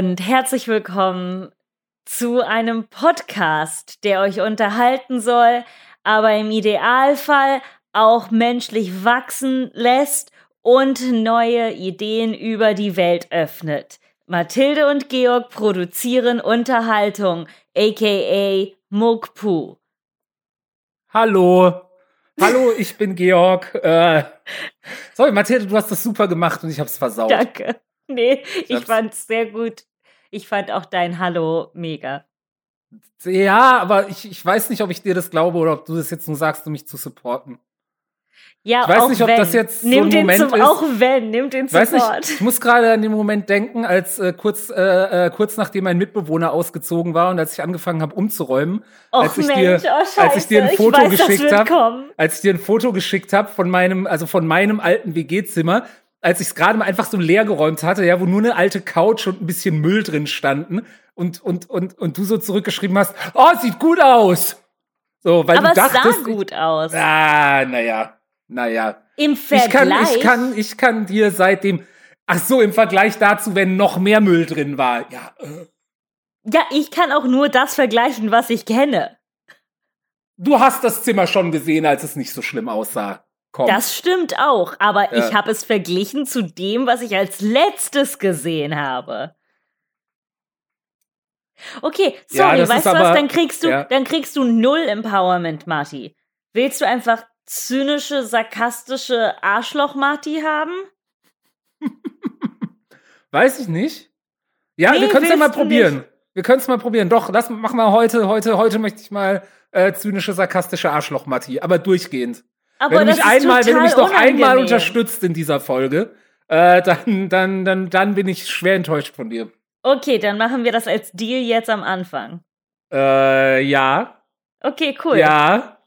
und herzlich willkommen zu einem Podcast, der euch unterhalten soll, aber im Idealfall auch menschlich wachsen lässt und neue Ideen über die Welt öffnet. Mathilde und Georg produzieren Unterhaltung, aka Mugpu. Hallo. Hallo, ich bin Georg. Äh, sorry, Mathilde, du hast das super gemacht und ich hab's versaut. Danke. Nee, ich, ich fand's sehr gut. Ich fand auch dein Hallo mega. Ja, aber ich, ich weiß nicht, ob ich dir das glaube oder ob du das jetzt nur sagst, um mich zu supporten. Ja, ich weiß auch nicht, ob wenn. das jetzt nimm so ein den Moment zum, ist. Auch wenn, nimm den Weiß Support. nicht, ich muss gerade an den Moment denken, als äh, kurz äh, äh, kurz nachdem mein Mitbewohner ausgezogen war und als ich angefangen habe umzuräumen, Och als ich Mensch, dir oh als ich dir ein Foto weiß, geschickt habe, als ich dir ein Foto geschickt habe von meinem also von meinem alten WG-Zimmer, als ich es gerade mal einfach so leer geräumt hatte, ja, wo nur eine alte Couch und ein bisschen Müll drin standen und und und und du so zurückgeschrieben hast, oh, sieht gut aus. So, weil Aber du es dachtest, sah gut aus. Ah, naja, naja. Im Ich kann, Vergleich. ich kann, ich kann dir seitdem, ach so, im Vergleich dazu, wenn noch mehr Müll drin war. Ja, äh, ja, ich kann auch nur das vergleichen, was ich kenne. du hast das Zimmer schon gesehen, als es nicht so schlimm aussah. Komm. Das stimmt auch, aber Ja. ich habe es verglichen zu dem, was ich als letztes gesehen habe. Okay, Ja, sorry, das weißt du was? aber- Dann kriegst du, ja. dann kriegst du null Empowerment, Marty. Willst du einfach zynische, sarkastische Arschloch-Marty haben? Weiß ich nicht. Ja, Nee, wir können es ja mal probieren. nicht. Wir können es mal probieren. Doch, lass machen wir heute, heute, heute möchte ich mal äh, zynische, sarkastische Arschloch, Matti, aber durchgehend. Aber wenn du mich einmal, wenn du mich total doch einmal unangenehm. unterstützt in dieser Folge, äh, dann, dann, dann, dann bin ich schwer enttäuscht von dir. Okay, dann machen wir das als Deal jetzt am Anfang. Äh, ja. Okay, cool. Ja.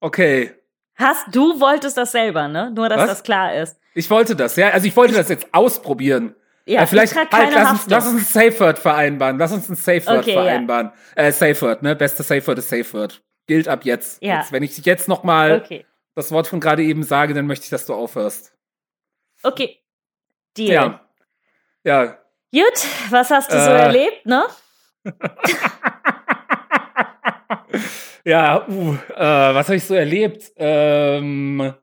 Okay. Hast du wolltest das selber, ne? Nur dass Was? das klar ist. Ich wollte das, ja. Also ich wollte das jetzt ausprobieren. Ja, Äh, vielleicht ich halt, keine lass, uns, lass uns ein Safe Word vereinbaren. Lass uns ein Safe Word Okay, ja. vereinbaren. Äh, Safe Word, ne? Beste Safe Word ist Safe Word. Gilt ab jetzt. Ja. jetzt wenn ich jetzt noch mal Okay. Das Wort von gerade eben sage, dann möchte ich, dass du aufhörst. Okay. Deal. Ja. Ja. Gut, was hast du so Äh. erlebt, ne? Ja, uh, äh, was habe ich so erlebt? Ähm,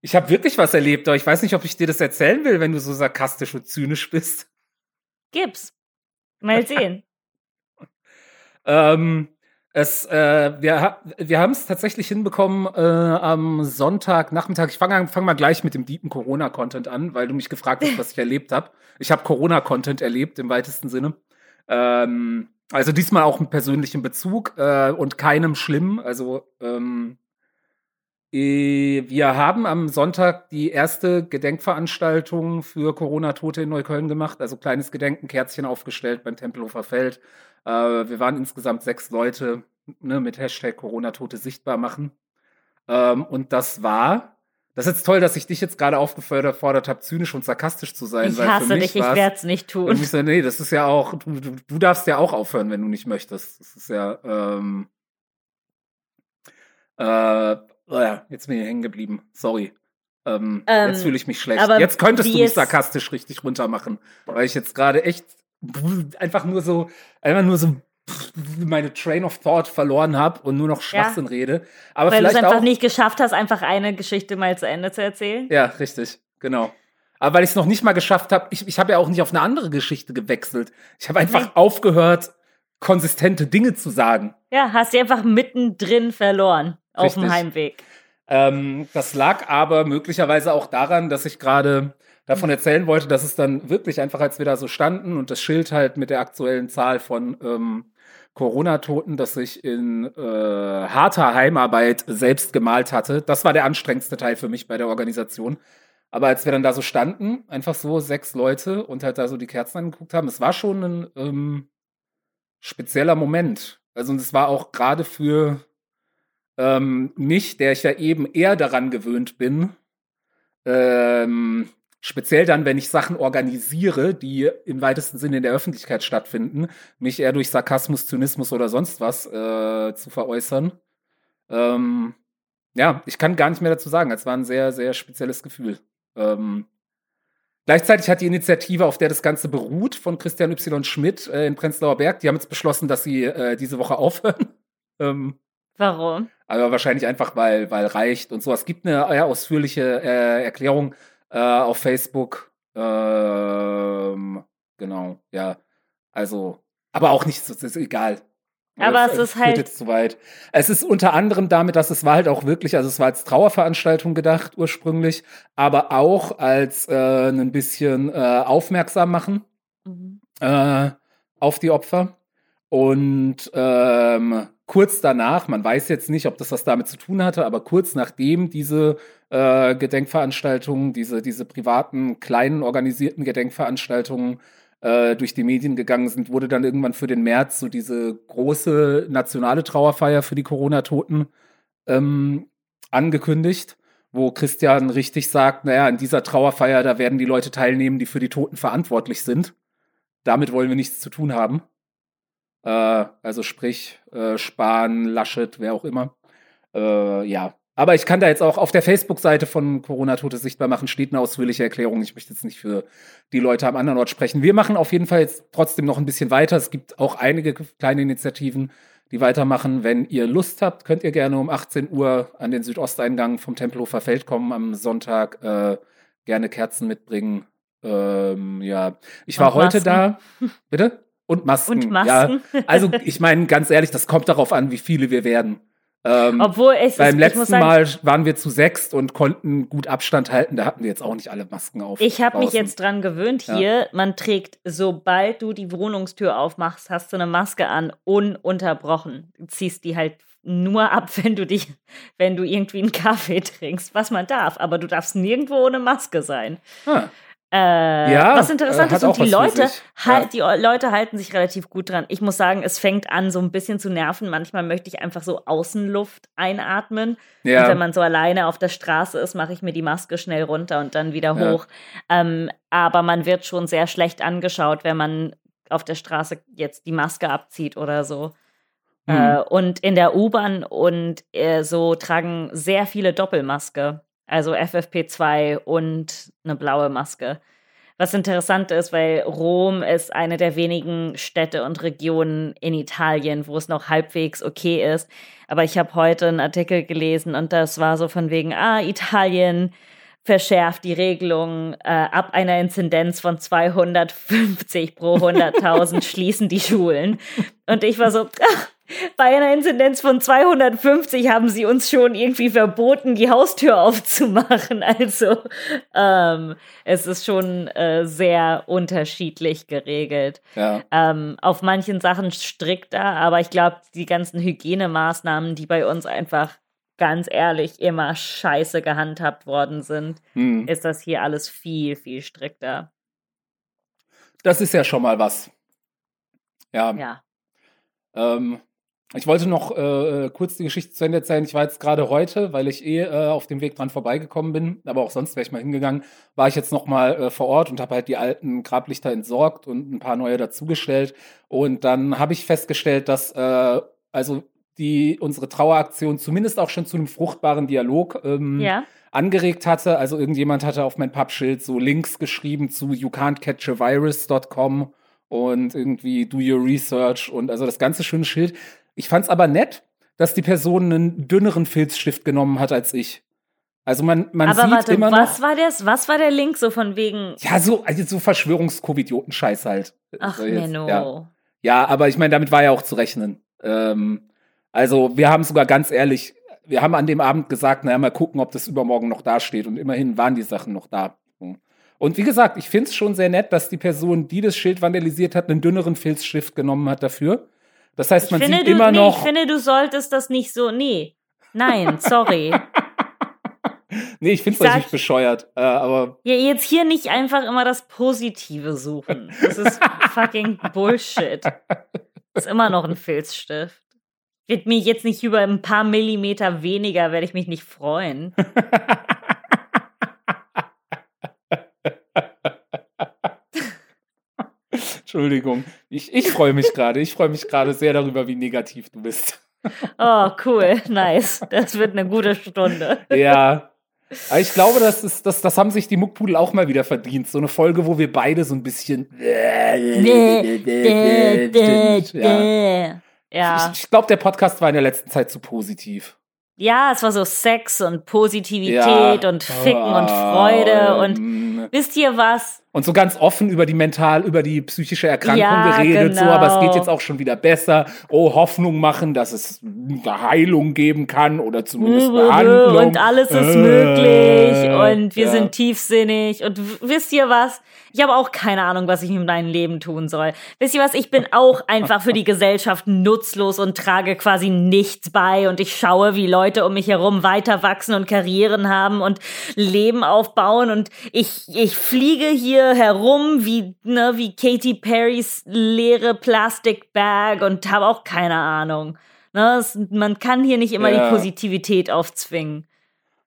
ich habe wirklich was erlebt, aber ich weiß nicht, ob ich dir das erzählen will, wenn du so sarkastisch und zynisch bist. Gib's. Mal sehen. Ähm, es, äh, wir wir haben es tatsächlich hinbekommen äh, am Sonntagnachmittag. Ich fange fang mal gleich mit dem deepen Corona-Content an, weil du mich gefragt hast, was ich erlebt habe. Ich habe Corona-Content erlebt im weitesten Sinne. Ähm, also diesmal auch mit persönlichem Bezug äh, und keinem schlimm. Also ähm, äh, wir haben am Sonntag die erste Gedenkveranstaltung für Corona-Tote in Neukölln gemacht. Also kleines Gedenken, Kerzchen aufgestellt beim Tempelhofer Feld. Äh, wir waren insgesamt sechs Leute ne, mit Hashtag Corona-Tote sichtbar machen. Ähm, und das war, das ist jetzt toll, dass ich dich jetzt gerade aufgefordert habe, zynisch und sarkastisch zu sein. Ich hasse dich, ich war's- werd's nicht und tun. ich so, nee, das ist ja auch, du, du, du darfst ja auch aufhören, wenn du nicht möchtest. Das ist ja, ähm, äh, oh ja, jetzt bin ich hängen geblieben. Sorry. Ähm, Ähm, jetzt fühle ich mich schlecht. aber Jetzt könntest du mich sarkastisch richtig runtermachen, weil ich jetzt gerade echt einfach nur so, einfach nur so meine Train of Thought verloren habe und nur noch Schwachsinn rede. Aber Weil du es einfach auch, nicht geschafft hast, einfach eine Geschichte mal zu Ende zu erzählen. ja, richtig, genau. Aber weil ich es noch nicht mal geschafft habe, ich, ich habe ja auch nicht auf eine andere Geschichte gewechselt. Ich habe einfach Nee. aufgehört, konsistente Dinge zu sagen. Ja, hast sie einfach mittendrin verloren auf dem. Heimweg. Ähm, das lag aber möglicherweise auch daran, dass ich gerade davon erzählen wollte, dass es dann wirklich einfach, als wir da so standen und das Schild halt mit der aktuellen Zahl von ähm, Corona-Toten, das ich in äh, harter Heimarbeit selbst gemalt hatte, das war der anstrengendste Teil für mich bei der Organisation. Aber als wir dann da so standen, einfach so sechs Leute und halt da so die Kerzen angeguckt haben, es war schon ein ähm, spezieller Moment. Also und es war auch gerade für ähm, mich, der ich ja eben eher daran gewöhnt bin, ähm, speziell dann, wenn ich Sachen organisiere, die im weitesten Sinne in der Öffentlichkeit stattfinden, mich eher durch Sarkasmus, Zynismus oder sonst was äh, zu veräußern. Ähm, ja, ich kann gar nicht mehr dazu sagen. Es war ein sehr, sehr spezielles Gefühl. Ähm, Gleichzeitig hat die Initiative, auf der das Ganze beruht, von Christian Y. Schmidt äh, in Prenzlauer Berg, die haben jetzt beschlossen, dass sie äh, diese Woche aufhören. ähm, Warum? Aber wahrscheinlich einfach, weil, weil reicht und so. Es gibt eine eher ausführliche äh, Erklärung äh, auf Facebook. Ähm, genau, ja. Also, aber auch nicht, das ist egal. Aber Das, es ist halt- jetzt zu weit. Es ist unter anderem damit, dass es war halt auch wirklich, also es war als Trauerveranstaltung gedacht ursprünglich, aber auch als äh, ein bisschen äh, aufmerksam machen Mhm. äh, auf die Opfer. Und ähm, kurz danach, man weiß jetzt nicht, ob das was damit zu tun hatte, aber kurz nachdem diese äh, Gedenkveranstaltungen, diese, diese privaten, kleinen, organisierten Gedenkveranstaltungen äh, durch die Medien gegangen sind, wurde dann irgendwann für den März so diese große nationale Trauerfeier für die Corona-Toten ähm, angekündigt, wo Christian richtig sagt, naja, in dieser Trauerfeier, da werden die Leute teilnehmen, die für die Toten verantwortlich sind. Damit wollen wir nichts zu tun haben. Äh, also sprich, äh, Spahn, Laschet, wer auch immer. Äh, ja. Aber ich kann da jetzt auch auf der Facebook-Seite von Corona-Tote sichtbar machen, steht eine ausführliche Erklärung. Ich möchte jetzt nicht für die Leute am anderen Ort sprechen. Wir machen auf jeden Fall jetzt trotzdem noch ein bisschen weiter. Es gibt auch einige kleine Initiativen, die weitermachen. Wenn ihr Lust habt, könnt ihr gerne um 18 Uhr an den Südosteingang vom Tempelhofer Feld kommen am Sonntag. Äh, gerne Kerzen mitbringen. Ähm, ja, ich war heute da. Bitte? Und Masken. Und Masken. Ja, also ich meine, ganz ehrlich, das kommt darauf an, wie viele wir werden. Ähm, Obwohl es beim ist, letzten sagen, Mal waren wir zu sechst und konnten gut Abstand halten. Da hatten wir jetzt auch nicht alle Masken auf. Ich habe mich jetzt dran gewöhnt Ja. hier. Man trägt, sobald du die Wohnungstür aufmachst, hast du eine Maske an, ununterbrochen. Du ziehst die halt nur ab, wenn du dich, wenn du irgendwie einen Kaffee trinkst, was man darf. Aber du darfst nirgendwo ohne Maske sein. Ah, Äh, Ja, was interessant äh, ist, und die Leute, halt, die Leute halten sich relativ gut dran. Ich muss sagen, es fängt an, so ein bisschen zu nerven. Manchmal möchte ich einfach so Außenluft einatmen. Und wenn ja, man so alleine auf der Straße ist, mache ich mir die Maske schnell runter und dann wieder Ja. hoch. Ähm, aber man wird schon sehr schlecht angeschaut, wenn man auf der Straße jetzt die Maske abzieht oder so. Hm. Äh, und in der U-Bahn und äh, so tragen sehr viele Doppelmaske. Also FFP2 und eine blaue Maske. Was interessant ist, weil Rom ist eine der wenigen Städte und Regionen in Italien, wo es noch halbwegs okay ist. Aber ich habe heute einen Artikel gelesen und das war so von wegen, ah, Italien verschärft die Regelung äh, ab einer Inzidenz von 250 pro 100.000 schließen die Schulen. Und ich war so, ach, bei einer Inzidenz von 250 haben sie uns schon irgendwie verboten, die Haustür aufzumachen. Also ähm, es ist schon äh, sehr unterschiedlich geregelt. ja. Ähm, auf manchen Sachen strikter, aber ich glaube, die ganzen Hygienemaßnahmen, die bei uns einfach ganz ehrlich immer scheiße gehandhabt worden sind, Hm. ist das hier alles viel, viel strikter. Das ist ja schon mal was. Ja. Ja. Ähm, ich wollte noch äh, kurz die Geschichte zu Ende erzählen. Ich war jetzt gerade heute, weil ich eh äh, auf dem Weg dran vorbeigekommen bin, aber auch sonst wäre ich mal hingegangen, war ich jetzt noch mal äh, vor Ort und habe halt die alten Grablichter entsorgt und ein paar neue dazugestellt. Und dann habe ich festgestellt, dass äh, also die unsere Traueraktion zumindest auch schon zu einem fruchtbaren Dialog ähm, Ja. angeregt hatte. Also irgendjemand hatte auf mein Pappschild so Links geschrieben zu youcan'tcatchavirus.com und irgendwie do your research und also das ganze schöne Schild. Ich fand's aber nett, dass die Person einen dünneren Filzstift genommen hat als ich. Also man, man Aber sieht warte, immer was noch. war das? Was war der Link so von wegen? Ja, so, also so Verschwörungs-Covidioten-Scheiß halt. Ach, So jetzt, Menno. Ja. ja, aber ich meine, damit war ja auch zu rechnen. Ähm, also wir haben sogar ganz ehrlich, wir haben an dem Abend gesagt, naja, mal gucken, ob das übermorgen noch dasteht. Und immerhin waren die Sachen noch da. Und wie gesagt, ich finde es schon sehr nett, dass die Person, die das Schild vandalisiert hat, einen dünneren Filzstift genommen hat dafür. Das heißt, man finde, sieht du, immer nee, noch. ich finde, du solltest das nicht so. Nee. Nein, sorry. nee, ich finde es natürlich bescheuert. Äh, aber ja, jetzt hier nicht einfach immer das Positive suchen. Das ist fucking Bullshit. Das ist immer noch ein Filzstift. Wird mir jetzt nicht über ein paar Millimeter weniger, werde ich mich nicht freuen. Entschuldigung, ich, ich freue mich gerade. Ich freue mich gerade sehr darüber, wie negativ du bist. Oh, cool, nice. Das wird eine gute Stunde. ja. Ich glaube, das, ist, das, das haben sich die Muckpudel auch mal wieder verdient. So eine Folge, wo wir beide so ein bisschen. ja. Ja. Ich, ich glaube, der Podcast war in der letzten Zeit zu positiv. Ja, es war so Sex und Positivität Ja. und Ficken und Freude und Ähm, wisst ihr was? Und so ganz offen über die mental, über die psychische Erkrankung Ja, geredet, so, genau. aber es geht jetzt auch schon wieder besser. Oh, Hoffnung machen, dass es eine Heilung geben kann oder zumindest Behandlung. Und alles ist Äh, möglich und wir ja. sind tiefsinnig und wisst ihr was? Ich habe auch keine Ahnung, was ich mit meinem Leben tun soll. Wisst ihr was? Ich bin auch einfach für die Gesellschaft nutzlos und trage quasi nichts bei und ich schaue, wie Leute um mich herum weiter wachsen und Karrieren haben und Leben aufbauen und ich, ich fliege hier herum wie, ne, wie Katy Perrys leere Plastikbag und habe auch keine Ahnung. Ne, es, man kann hier nicht immer Ja. die Positivität aufzwingen.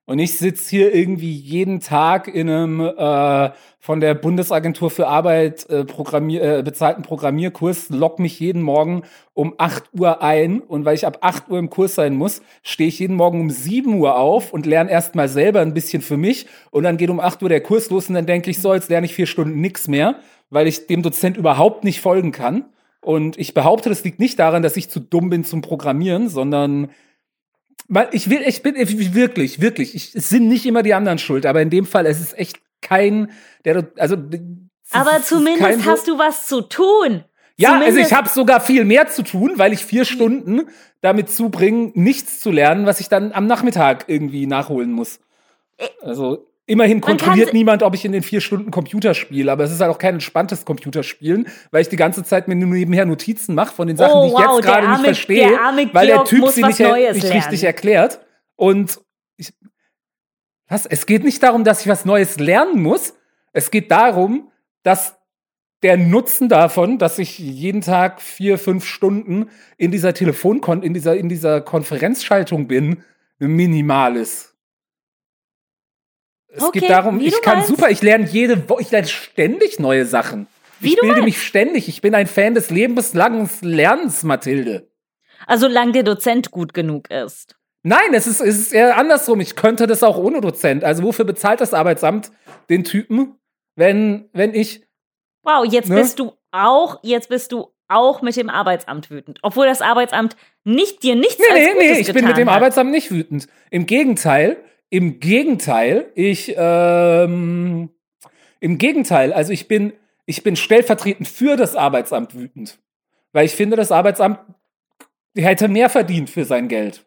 Und ich sitze hier irgendwie jeden Tag in einem äh, von der Bundesagentur für Arbeit äh, Programmier, äh, bezahlten Programmierkurs, lock mich jeden Morgen um 8 Uhr ein. Und weil ich ab 8 Uhr im Kurs sein muss, stehe ich jeden Morgen um 7 Uhr auf und lerne erstmal selber ein bisschen für mich. Und dann geht um 8 Uhr der Kurs los und dann denke ich so, jetzt lerne ich vier Stunden nix mehr, weil ich dem Dozent überhaupt nicht folgen kann. Und ich behaupte, das liegt nicht daran, dass ich zu dumm bin zum Programmieren, sondern weil ich will, ich bin ich- wirklich, wirklich. Ich, es sind nicht immer die anderen schuld, aber in dem Fall es ist echt kein, der, also. Aber zumindest hast du was zu tun. Ja, also zumindest- ich habe sogar viel mehr zu tun, weil ich vier Stunden damit zubringe, nichts zu lernen, was ich dann am Nachmittag irgendwie nachholen muss. Also immerhin kontrolliert niemand, ob ich in den vier Stunden Computer spiele, aber es ist halt auch kein entspanntes Computerspielen, weil ich die ganze Zeit mir nur nebenher Notizen mache von den Sachen, Oh, die ich wow, jetzt gerade nicht verstehe, der weil der Typ sie nicht, nicht richtig erklärt. Und ich, was? Es geht nicht darum, dass ich was Neues lernen muss. Es geht darum, dass der Nutzen davon, dass ich jeden Tag vier, fünf Stunden in dieser Telefonkon, in dieser, in dieser Konferenzschaltung bin, minimal ist. Es Okay, geht darum, ich kann meinst. super, ich lerne jede Woche, ich lerne ständig neue Sachen. Wie ich du bilde meinst. mich ständig. Ich bin ein Fan des lebenslangen Lernens, Mathilde. Also solange der Dozent gut genug ist. Nein, es ist, es ist eher andersrum. Ich könnte das auch ohne Dozent. Also wofür bezahlt das Arbeitsamt den Typen, wenn, wenn ich. Wow, jetzt Ne? bist du auch, jetzt bist du auch mit dem Arbeitsamt wütend. Obwohl das Arbeitsamt nicht dir nichts Nee, als nee, Gutes nee, ich bin mit dem hat. Arbeitsamt nicht wütend. Im Gegenteil, im Gegenteil, ich, ähm, im Gegenteil, also ich bin, ich bin stellvertretend für das Arbeitsamt wütend. Weil ich finde, das Arbeitsamt hätte mehr verdient für sein Geld.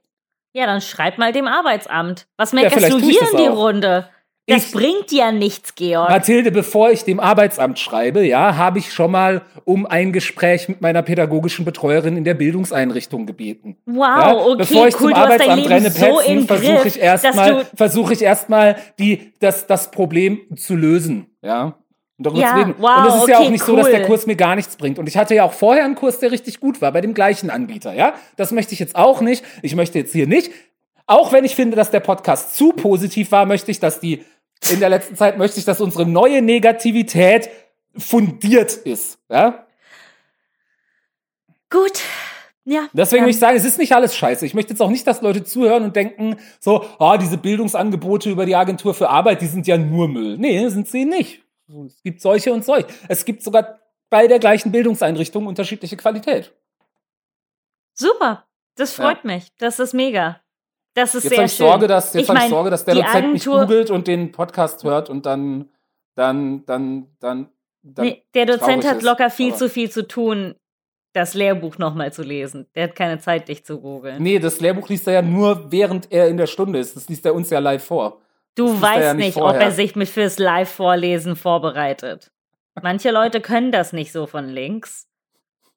Ja, dann schreib mal dem Arbeitsamt. Was Ja, meckerst vielleicht du hier in die. Runde? Das Ich- bringt ja nichts, Georg. Mathilde, bevor ich dem Arbeitsamt schreibe, ja, habe ich schon mal um ein Gespräch mit meiner pädagogischen Betreuerin in der Bildungseinrichtung gebeten. Wow, Ja, okay, bevor ich cool, zum Arbeitsamt renne, so versuche ich erstmal, versuche ich erstmal die, das, das Problem zu lösen, ja. Und darüber Ja, zu reden. wow, und es ist ja okay, auch nicht so, dass der cool. Kurs mir gar nichts bringt. Und ich hatte ja auch vorher einen Kurs, der richtig gut war, bei dem gleichen Anbieter, ja. Das möchte ich jetzt auch nicht. Ich möchte jetzt hier nicht. Auch wenn ich finde, dass der Podcast zu positiv war, möchte ich, dass die, in der letzten Zeit möchte ich, dass unsere neue Negativität fundiert ist, ja. Gut. Ja. Deswegen möchte ich sagen, es ist nicht alles scheiße. Ich möchte jetzt auch nicht, dass Leute zuhören und denken, so, ah, diese Bildungsangebote über die Agentur für Arbeit, die sind ja nur Müll. Nee, sind sie nicht. Es gibt solche und solche. Es gibt sogar bei der gleichen Bildungseinrichtung unterschiedliche Qualität. Super. Das freut mich. Das ist mega. Das ist Jetzt sehr habe ich schön. Sorge, dass, jetzt Ich hab ich Sorge, dass der Dozent mich googelt und den Podcast hört und dann, dann, dann, dann, dann Nee, der Dozent hat locker viel Aber- zu viel zu tun, das Lehrbuch nochmal zu lesen. Der hat keine Zeit, dich zu googeln. Nee, das Lehrbuch liest er ja nur, während er in der Stunde ist. Das liest er uns ja live vor. du weißt ja nicht nicht, ob vorher. er sich mit fürs Live-Vorlesen vorbereitet. Manche Leute können das nicht so von links.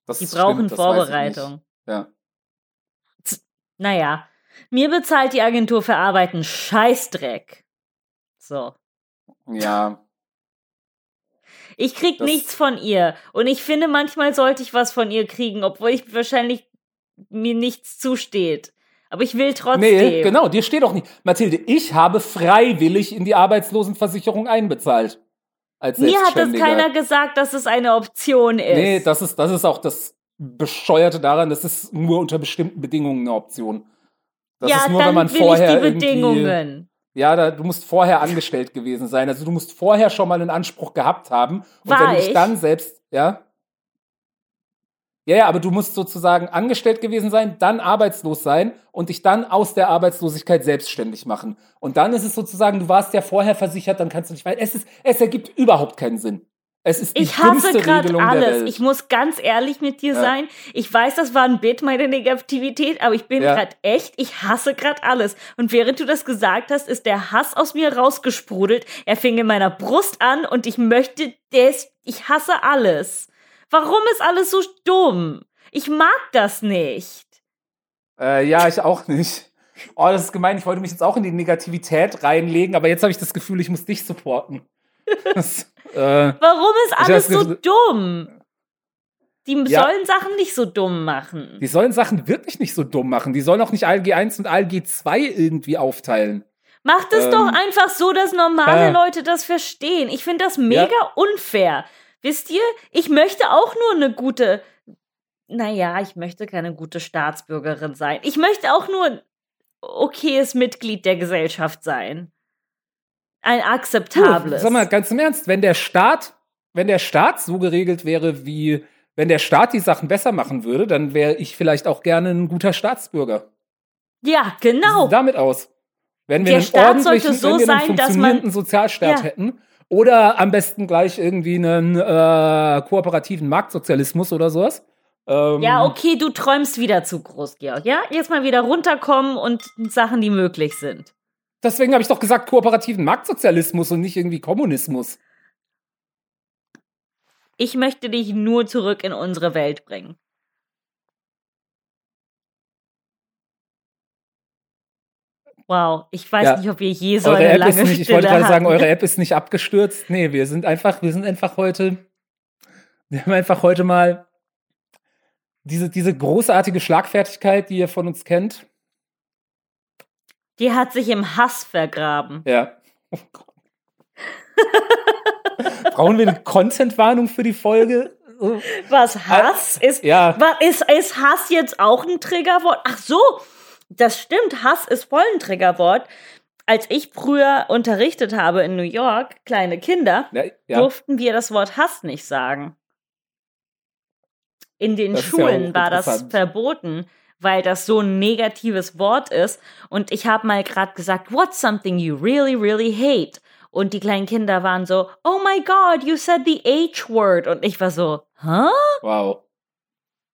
Das Die stimmt, brauchen ich Vorbereitung. Ja. Naja, mir bezahlt die Agentur für Arbeit einen Scheißdreck. So. Ja. Ich krieg Das- nichts von ihr. Und ich finde, manchmal sollte ich was von ihr kriegen, obwohl ich wahrscheinlich mir nichts zusteht. Aber ich will trotzdem. Nee, genau, dir steht auch nicht. Mathilde, ich habe freiwillig in die Arbeitslosenversicherung einbezahlt. Als Mir hat das keiner gesagt, dass es eine Option ist. Nee, das ist, das ist auch das Bescheuerte daran, das ist nur unter bestimmten Bedingungen eine Option. Das ja, ist nur, dann wenn man vorher ich die Bedingungen. Ja, da, du musst vorher angestellt gewesen sein. Also du musst vorher schon mal einen Anspruch gehabt haben. Und War wenn du dich ich? dann selbst, ja. Ja, ja, aber du musst sozusagen angestellt gewesen sein, dann arbeitslos sein und dich dann aus der Arbeitslosigkeit selbstständig machen. Und dann ist es sozusagen, du warst ja vorher versichert, dann kannst du nicht weiter. Es ist, es ergibt überhaupt keinen Sinn. Es ist die Ich hasse gerade alles. Ich muss ganz ehrlich mit dir Ja. sein. Ich weiß, das war ein Bit, meine Negativität, aber ich bin Ja. gerade echt, ich hasse gerade alles. Und während du das gesagt hast, ist der Hass aus mir rausgesprudelt. Er fing in meiner Brust an und ich möchte das, ich hasse alles. Warum ist alles so dumm? Ich mag das nicht. Äh, ja, ich auch nicht. Oh, das ist gemein. Ich wollte mich jetzt auch in die Negativität reinlegen, aber jetzt habe ich das Gefühl, ich muss dich supporten. Das, äh, Warum ist alles so dumm? Die Ja. sollen Sachen nicht so dumm machen. die sollen Sachen wirklich nicht so dumm machen. Die sollen auch nicht ALG 1 und ALG 2 irgendwie aufteilen. Macht es Ähm, doch einfach so, dass normale ja. Leute das verstehen. Ich finde das mega unfair. Wisst ihr, ich möchte auch nur eine gute, naja, ich möchte keine gute Staatsbürgerin sein. Ich möchte auch nur ein okayes Mitglied der Gesellschaft sein. Ein akzeptables. sag mal ganz im Ernst, wenn der Staat, wenn der Staat so geregelt wäre, wie wenn der Staat die Sachen besser machen würde, dann wäre ich vielleicht auch gerne ein guter Staatsbürger. ja, genau. damit aus? Wenn wir Der einen Staat ordentlichen, so wenn wir einen sein, dass man- funktionierenden Sozialstaat Ja. hätten oder am besten gleich irgendwie einen äh, kooperativen Marktsozialismus oder sowas. Ähm, Ja, okay, du träumst wieder zu groß, Georg. Ja, jetzt mal wieder runterkommen und Sachen, die möglich sind. Deswegen habe ich doch gesagt kooperativen Marktsozialismus und nicht irgendwie Kommunismus. Ich möchte dich nur zurück in unsere Welt bringen. Wow, ich weiß Ja. nicht, ob wir je so eure eine App lange ist nicht, ich wollte gerade sagen, eure App ist nicht abgestürzt. Nee, wir sind einfach, wir sind einfach heute, wir haben einfach heute mal diese, diese großartige Schlagfertigkeit, die ihr von uns kennt. Die hat sich im Hass vergraben. Ja. Oh. Brauchen wir eine Content-Warnung für die Folge? Was Hass ist, Ja. was ist, ist Hass jetzt auch ein Triggerwort? Ach so, das stimmt. Hass ist voll ein Triggerwort. Als ich früher unterrichtet habe in New York, kleine Kinder, Ja, ja. durften wir das Wort Hass nicht sagen. In den Das ist ja Schulen war das verboten, weil das so ein negatives Wort ist. Und ich habe mal gerade gesagt, what's something you really, really hate? Und die kleinen Kinder waren so, oh my God, you said the H-word. Und ich war so, hä? Wow.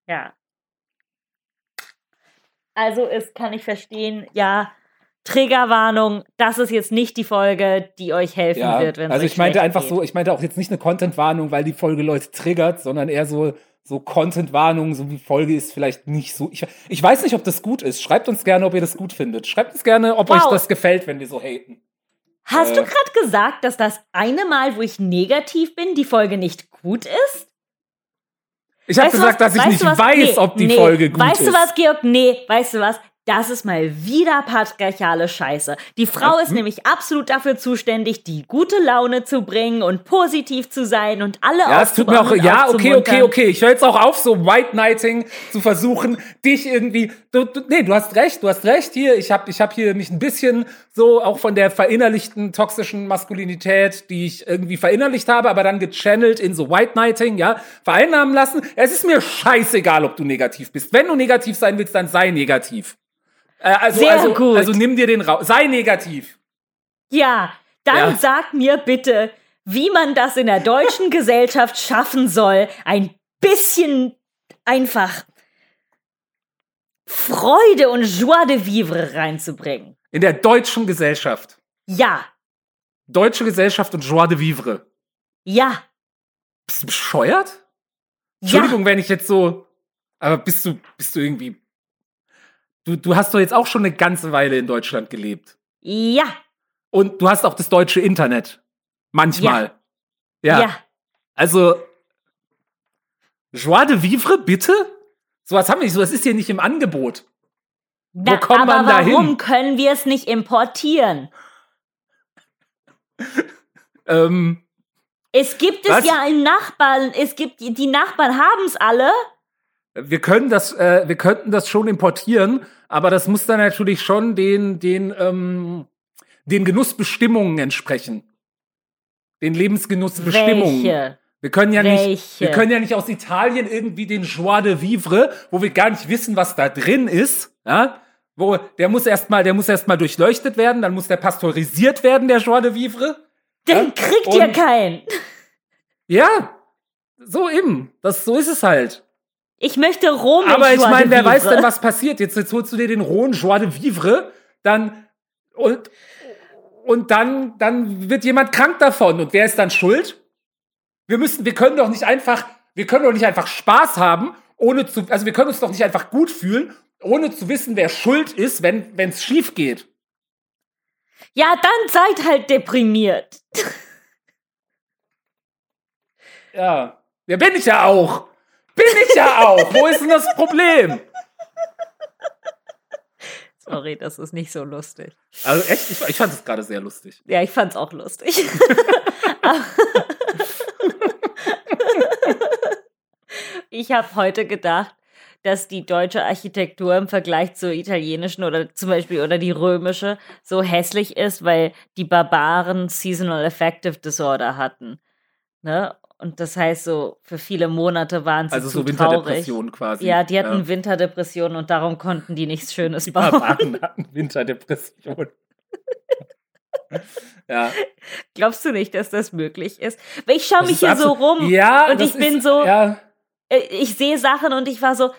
Ja. Also ist, kann ich verstehen, ja, Triggerwarnung, das ist jetzt nicht die Folge, die euch helfen Ja, wird, wenn es also ich meinte einfach geht. so, ich meinte auch jetzt nicht eine Content-Warnung, weil die Folge Leute triggert, sondern eher so, so Content-Warnung, so wie Folge ist vielleicht nicht so. Ich, ich weiß nicht, ob das gut ist. Schreibt uns gerne, ob ihr das gut findet. Schreibt uns gerne, ob Wow. euch das gefällt, wenn wir so haten. Hast Äh. du gerade gesagt, dass das eine Mal, wo ich negativ bin, die Folge nicht gut ist? Ich habe Weißt gesagt, was? dass ich Weißt nicht was? weiß, Nee, ob die nee. Folge gut weißt ist. du was, Georg? Nee, weißt du was? Das ist mal wieder patriarchale Scheiße. Die Frau ist hm. nämlich absolut dafür zuständig, die gute Laune zu bringen und positiv zu sein und alle Ja, es tut mir auch, ja, okay, okay, okay. Ich höre jetzt auch auf, so White Knighting zu versuchen, dich irgendwie, du, du, nee, du hast recht, du hast recht hier. Ich habe ich hab hier mich ein bisschen so auch von der verinnerlichten toxischen Maskulinität, die ich irgendwie verinnerlicht habe, aber dann gechannelt in so White Knighting, ja, vereinnahmen lassen. Es ist mir scheißegal, ob du negativ bist. Wenn du negativ sein willst, dann sei negativ. Äh, also, Sehr also, gut. also nimm dir den Raum. Sei negativ. Ja, dann Ja. sag mir bitte, wie man das in der deutschen Gesellschaft schaffen soll, ein bisschen einfach Freude und Joie de vivre reinzubringen. In der deutschen Gesellschaft. Ja, Deutsche Gesellschaft und Joie de Vivre. ja, Bist du bescheuert? ja. Entschuldigung, wenn ich jetzt so. Aber bist du, bist du irgendwie. Du, du hast doch jetzt auch schon eine ganze Weile in Deutschland gelebt. Ja, Und du hast auch das deutsche Internet. Manchmal. Ja. ja. Also. Joie de vivre, bitte? Sowas haben wir nicht. Sowas ist hier nicht im Angebot. Na, kommt aber man da warum hin? können wir es nicht importieren? Ähm, Es gibt es Was? ja in Nachbarn, es gibt, die Nachbarn haben es alle. Wir können das, äh, wir könnten das schon importieren, aber das muss dann natürlich schon den, den, ähm, den Genussbestimmungen entsprechen. Den Lebensgenussbestimmungen. Welche? Wir können ja nicht, Welche? wir können ja nicht aus Italien irgendwie den Joie de Vivre, wo wir gar nicht wissen, was da drin ist, ja? Wo, der muss erstmal, der muss erstmal durchleuchtet werden, dann muss der pasteurisiert werden, der Joie de Vivre. Den Ja, kriegt ihr und- keinen. Ja, so eben. Das, so ist es halt. Ich möchte Rom Aber ich meine, wer weiß denn, was passiert? Jetzt, jetzt holst du dir den rohen Joie de Vivre, dann, und, und dann, dann wird jemand krank davon. Und wer ist dann schuld? Wir müssen, wir können doch nicht einfach, wir können doch nicht einfach Spaß haben, ohne zu, also wir können uns doch nicht einfach gut fühlen, ohne zu wissen, wer schuld ist, wenn, es schief geht. Ja, dann seid halt deprimiert. Ja. Ja, bin ich ja auch. Bin ich ja auch. Wo ist denn das Problem? Sorry, das ist nicht so lustig. Also echt, ich, ich fand es gerade sehr lustig. Ja, ich fand's auch lustig. ich habe heute gedacht, dass die deutsche Architektur im Vergleich zur italienischen oder zum Beispiel oder die römische so hässlich ist, weil die Barbaren Seasonal Affective Disorder hatten. Ne? Und das heißt so, für viele Monate waren sie Also zu so traurig. Winterdepression quasi. Ja, die hatten Winterdepressionen und darum konnten die nichts Schönes Die bauen. Barbaren hatten Winterdepression. ja. Glaubst du nicht, dass das möglich ist? Weil ich schaue mich hier so rum Ja, und ich bin ist, so, Ja, äh, ich sehe Sachen und ich war so,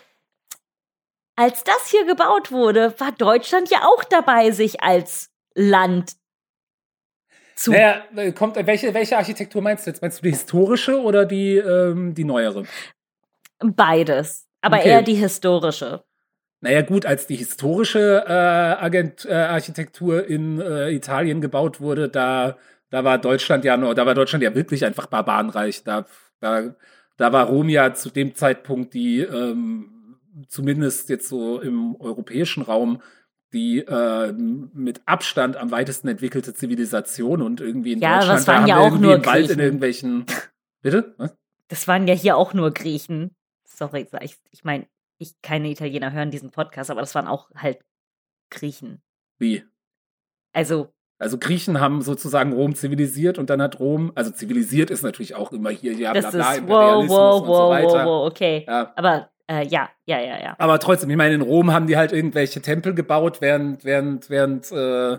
als das hier gebaut wurde, war Deutschland ja auch dabei, sich als Land zu. naja, kommt, welche, welche Architektur meinst du jetzt? Meinst du die historische oder die, ähm, die neuere? Beides. Aber Okay. eher die historische. Naja, gut, als die historische äh, Agent, äh, Architektur in äh, Italien gebaut wurde, da, da war Deutschland ja noch, da war Deutschland ja wirklich einfach barbarenreich. Da, da, da war Rom ja zu dem Zeitpunkt die, ähm, zumindest jetzt so im europäischen Raum, die äh, mit Abstand am weitesten entwickelte Zivilisation und irgendwie in Ja, Deutschland es waren da ja auch irgendwie nur Wald in Griechen. irgendwelchen. Bitte? Was? Das waren ja hier auch nur Griechen. Sorry, ich, ich meine, ich, keine Italiener hören diesen Podcast, aber das waren auch halt Griechen. Wie? Also, Also Griechen haben sozusagen Rom zivilisiert und dann hat Rom, also zivilisiert ist natürlich auch immer hier, ja, bla das bla, ist wow, Imperialismus wow, und so wow, weiter. wow, wow, okay. Ja. Aber äh, ja, ja, ja, ja. Aber trotzdem, ich meine, in Rom haben die halt irgendwelche Tempel gebaut, während, während, während äh,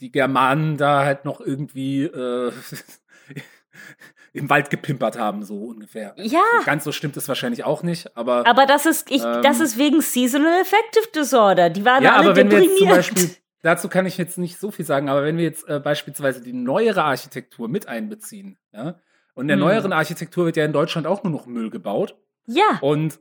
die Germanen da halt noch irgendwie äh, im Wald gepimpert haben, so ungefähr. Ja. So ganz so stimmt es wahrscheinlich auch nicht, aber, Aber das ist, ich, Ähm. das ist wegen Seasonal Affective Disorder. Die waren ja, alle aber wenn wir deprimiert. jetzt zum Beispiel, dazu kann ich jetzt nicht so viel sagen, aber wenn wir jetzt äh, beispielsweise die neuere Architektur mit einbeziehen, ja, und in der Hm. neueren Architektur wird ja in Deutschland auch nur noch Müll gebaut. Ja, Und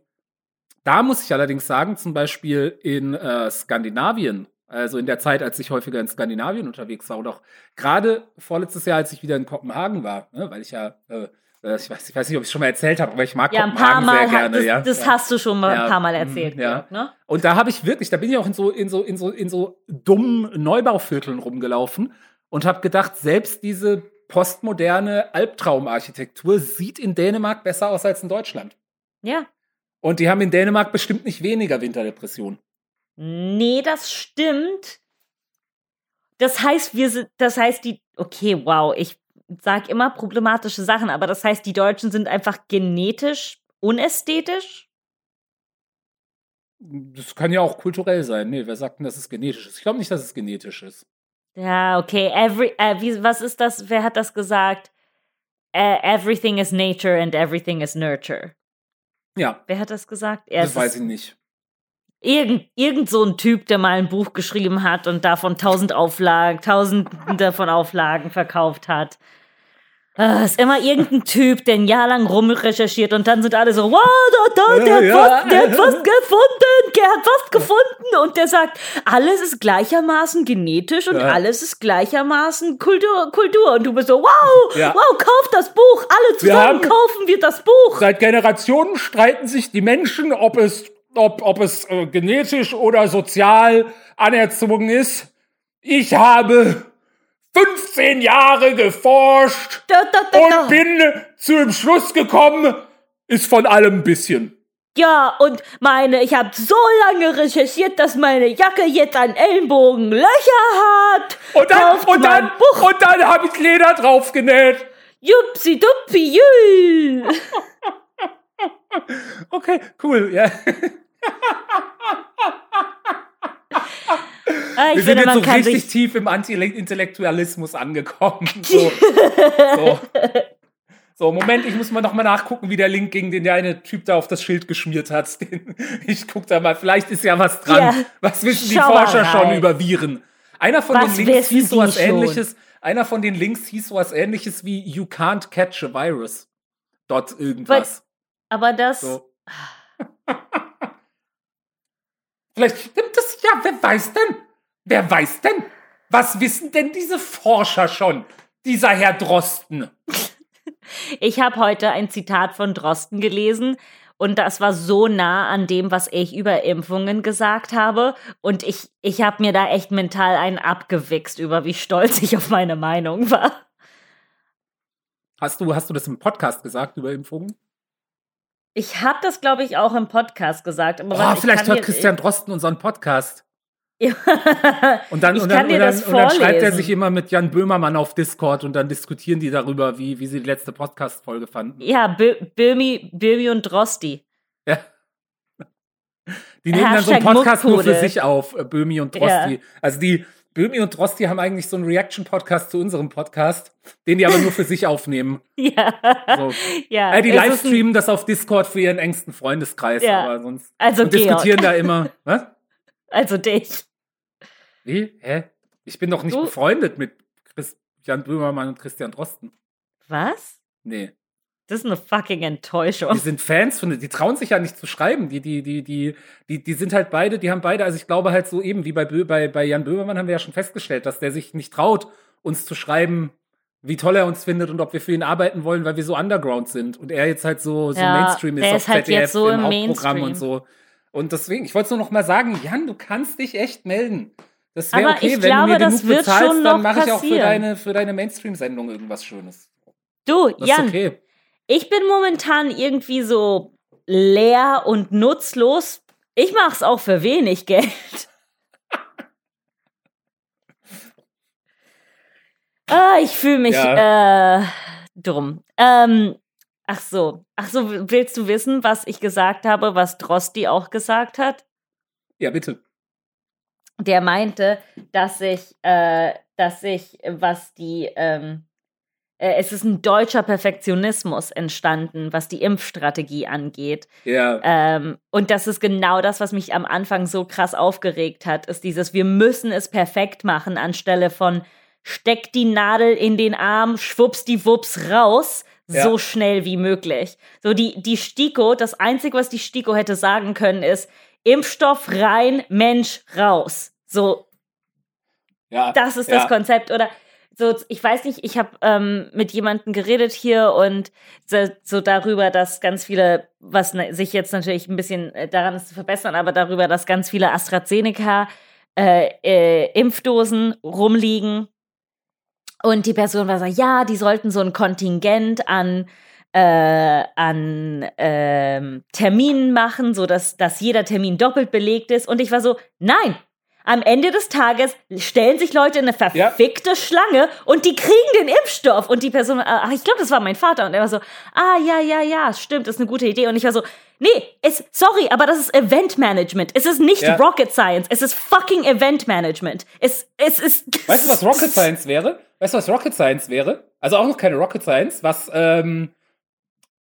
da muss ich allerdings sagen, zum Beispiel in äh, Skandinavien, also in der Zeit, als ich häufiger in Skandinavien unterwegs war, und auch gerade vorletztes Jahr, als ich wieder in Kopenhagen war, ne, weil ich ja, äh, äh, ich, weiß, ich weiß nicht, ob ich es schon mal erzählt habe, aber ich mag ja, ein paar Kopenhagen Mal, sehr gerne. das, ja. das hast du schon mal Ja, ein paar Mal mhm, erzählt. ja. ne? Und da habe ich wirklich, da bin ich auch in so, in so, in so, in so dummen Neubauvierteln rumgelaufen und habe gedacht, selbst diese postmoderne Albtraumarchitektur sieht in Dänemark besser aus als in Deutschland. Ja. Und die haben in Dänemark bestimmt nicht weniger Winterdepression. Nee, das stimmt. Das heißt, wir sind, das heißt, die, okay, wow, ich sag immer problematische Sachen, aber das heißt, die Deutschen sind einfach genetisch unästhetisch? Das kann ja auch kulturell sein. Nee, wer sagt denn, dass es genetisch ist? Ich glaube nicht, dass es genetisch ist. Ja, okay, every, äh, wie, was ist das, wer hat das gesagt? Äh, everything is nature and everything is nurture. Ja, Wer hat das gesagt? Er das weiß ich nicht. Irgend, irgend so ein Typ, der mal ein Buch geschrieben hat und davon tausend Auflagen, tausende von Auflagen verkauft hat. Ah, ist immer irgendein Typ, der ein Jahr lang rumrecherchiert und dann sind alle so, wow, da, da, der, hat Ja, was, der hat was gefunden, der hat was gefunden und der sagt, alles ist gleichermaßen genetisch und Ja. alles ist gleichermaßen Kultur, Kultur und du bist so, wow, Ja. wow, kauf das Buch, alle zusammen haben- kaufen wir das Buch. Seit Generationen streiten sich die Menschen, ob es, ob, ob es äh, genetisch oder sozial anerzogen ist. Ich habe 15 Jahre geforscht Da, da, da, und bin zu dem Schluss gekommen, ist von allem ein bisschen. Ja, und meine, ich habe so lange recherchiert, dass meine Jacke jetzt an Ellenbogen Löcher hat. Und dann, und dann, Buch. und dann habe ich Leder draufgenäht. Jupsi duppi jü. Okay, cool, ja. Ah, Wir sind finde, jetzt so richtig tief im Anti-Intellektualismus angekommen. So, so. so, Moment, ich muss mal noch mal nachgucken, wie der Link ging, den der eine Typ da auf das Schild geschmiert hat. Den, ich guck da mal, vielleicht ist ja was dran. Ja, was wissen die schau mal Forscher schon über Viren? Einer von Was den Links hieß sowas die schon? ähnliches. Einer von den Links hieß sowas ähnliches wie You can't catch a virus. Dort irgendwas. aber das, So. Vielleicht stimmt das ja, wer weiß denn? Wer weiß denn? Was wissen denn diese Forscher schon? Dieser Herr Drosten. ich habe heute ein Zitat von Drosten gelesen und das war so nah an dem, was ich über Impfungen gesagt habe und ich, ich habe mir da echt mental einen abgewichst über, wie stolz ich auf meine Meinung war. Hast du, hast du das im Podcast gesagt über Impfungen? Ich habe das, glaube ich, auch im Podcast gesagt. Aber Oh, vielleicht hört Christian Drosten unseren Podcast. Ja. Und dann, Ich und kann dann, dir und dann, und dann schreibt er sich immer mit Jan Böhmermann auf Discord und dann diskutieren die darüber, wie, wie sie die letzte Podcast-Folge fanden. Ja, Bö- Böhmi, Böhmi und Drosti. Ja. Die nehmen dann so einen Hashtag Podcast nur für sich auf, äh, Böhmi und Drosti. Also die Böhmi und Drosti haben eigentlich so einen Reaction-Podcast zu unserem Podcast, den die aber nur für sich aufnehmen. Ja. So. ja Äh, die livestreamen das auf Discord für ihren engsten Freundeskreis, Ja. aber sonst Also und Georg. diskutieren da immer. Was? Also dich. Wie? Hä? Ich bin doch nicht Du- befreundet mit Christian Böhmermann und Christian Drosten. Was? Nee. Das ist eine fucking Enttäuschung. Die sind Fans von, die trauen sich ja nicht zu schreiben. Die, die, die, die, die, die sind halt beide, die haben beide, also ich glaube halt so eben, wie bei, bei, bei Jan Böhmermann haben wir ja schon festgestellt, dass der sich nicht traut, uns zu schreiben, wie toll er uns findet und ob wir für ihn arbeiten wollen, weil wir so underground sind. Und er jetzt halt so, so Ja, Mainstream ist der auf ist halt ZDF jetzt so im im Hauptprogramm und so. Und deswegen, ich wollte es nur noch mal sagen, Jan, du kannst dich echt melden. Das wäre Aber okay, ich wenn glaube, du mir das genug wird bezahlst, dann mache ich auch für deine, für deine Mainstream-Sendung irgendwas Schönes. Du, Das Jan, ist okay. Ich bin momentan irgendwie so leer und nutzlos. Ich mach's auch für wenig Geld. ah, ich fühle mich äh, dumm. Ähm, ach so, ach so, willst du wissen, was ich gesagt habe, was Drosti auch gesagt hat? Ja, bitte. der meinte, dass sich, äh, dass sich, was die, ähm, äh, es ist ein deutscher Perfektionismus entstanden, was die Impfstrategie angeht. Ja. Ähm, und das ist genau das, was mich am Anfang so krass aufgeregt hat, ist dieses, wir müssen es perfekt machen, anstelle von steck die Nadel in den Arm, schwupps die Wups raus, Ja. so schnell wie möglich. So die, die STIKO, das Einzige, was die STIKO hätte sagen können, ist, Impfstoff rein, Mensch raus. So, ja. das ist ja. das Konzept. Oder so, ich weiß nicht, ich habe ähm, mit jemandem geredet hier und so, darüber, dass ganz viele, was ne, sich jetzt natürlich ein bisschen äh, daran ist zu verbessern, aber darüber, dass ganz viele AstraZeneca äh, äh, Impfdosen rumliegen. Und die Person war so, ja, die sollten so ein Kontingent an äh, an ähm, Terminen machen, so dass, dass jeder Termin doppelt belegt ist. Und ich war so, nein. Am Ende des Tages stellen sich Leute in eine verfickte Schlange und die kriegen den Impfstoff. Und die Person, äh, ach, ich glaube, das war mein Vater. Und er war so, ah, ja, ja, ja, stimmt, das ist eine gute Idee. Und ich war so, nee, es, sorry, aber das ist Event Management. Es ist nicht Ja. Rocket Science. Es ist fucking Event Management. Es, es ist. Weißt du, was Rocket Science wäre? Weißt du, was Rocket Science wäre? Also auch noch keine Rocket Science, was, ähm,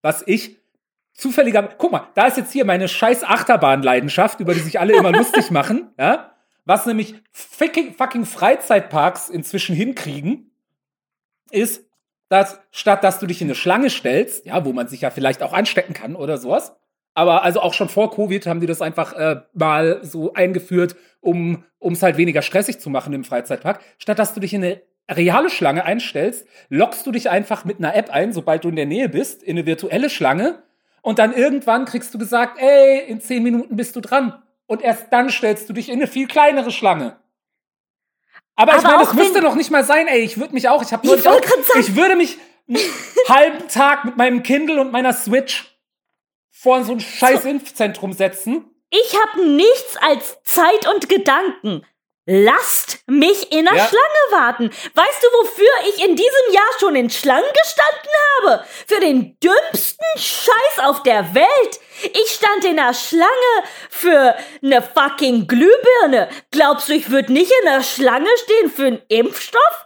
was ich zufälliger. Guck mal, da ist jetzt hier meine scheiß Achterbahnleidenschaft, über die sich alle immer lustig machen, ja? Was nämlich fucking, fucking Freizeitparks inzwischen hinkriegen, ist, dass statt dass du dich in eine Schlange stellst, ja, wo man sich ja vielleicht auch anstecken kann oder sowas, aber also auch schon vor Covid haben die das einfach äh, mal so eingeführt, um es halt weniger stressig zu machen im Freizeitpark. Statt dass du dich in eine reale Schlange einstellst, lockst du dich einfach mit einer App ein, sobald du in der Nähe bist, in eine virtuelle Schlange. Und dann irgendwann kriegst du gesagt, ey, in zehn Minuten bist du dran. Und erst dann stellst du dich in eine viel kleinere Schlange. Aber, ich Aber meine, auch das müsste noch nicht mal sein, ey. Ich würde mich auch, ich habe Ich neulich auch, ich würde mich einen halben Tag mit meinem Kindle und meiner Switch vor so ein scheiß Impfzentrum setzen. Ich habe nichts als Zeit und Gedanken. Lasst mich in der Ja. Schlange warten. Weißt du, wofür ich in diesem Jahr schon in Schlangen gestanden habe? Für den dümmsten Scheiß auf der Welt. Ich stand in der Schlange für eine fucking Glühbirne. Glaubst du, ich würde nicht in der Schlange stehen für einen Impfstoff?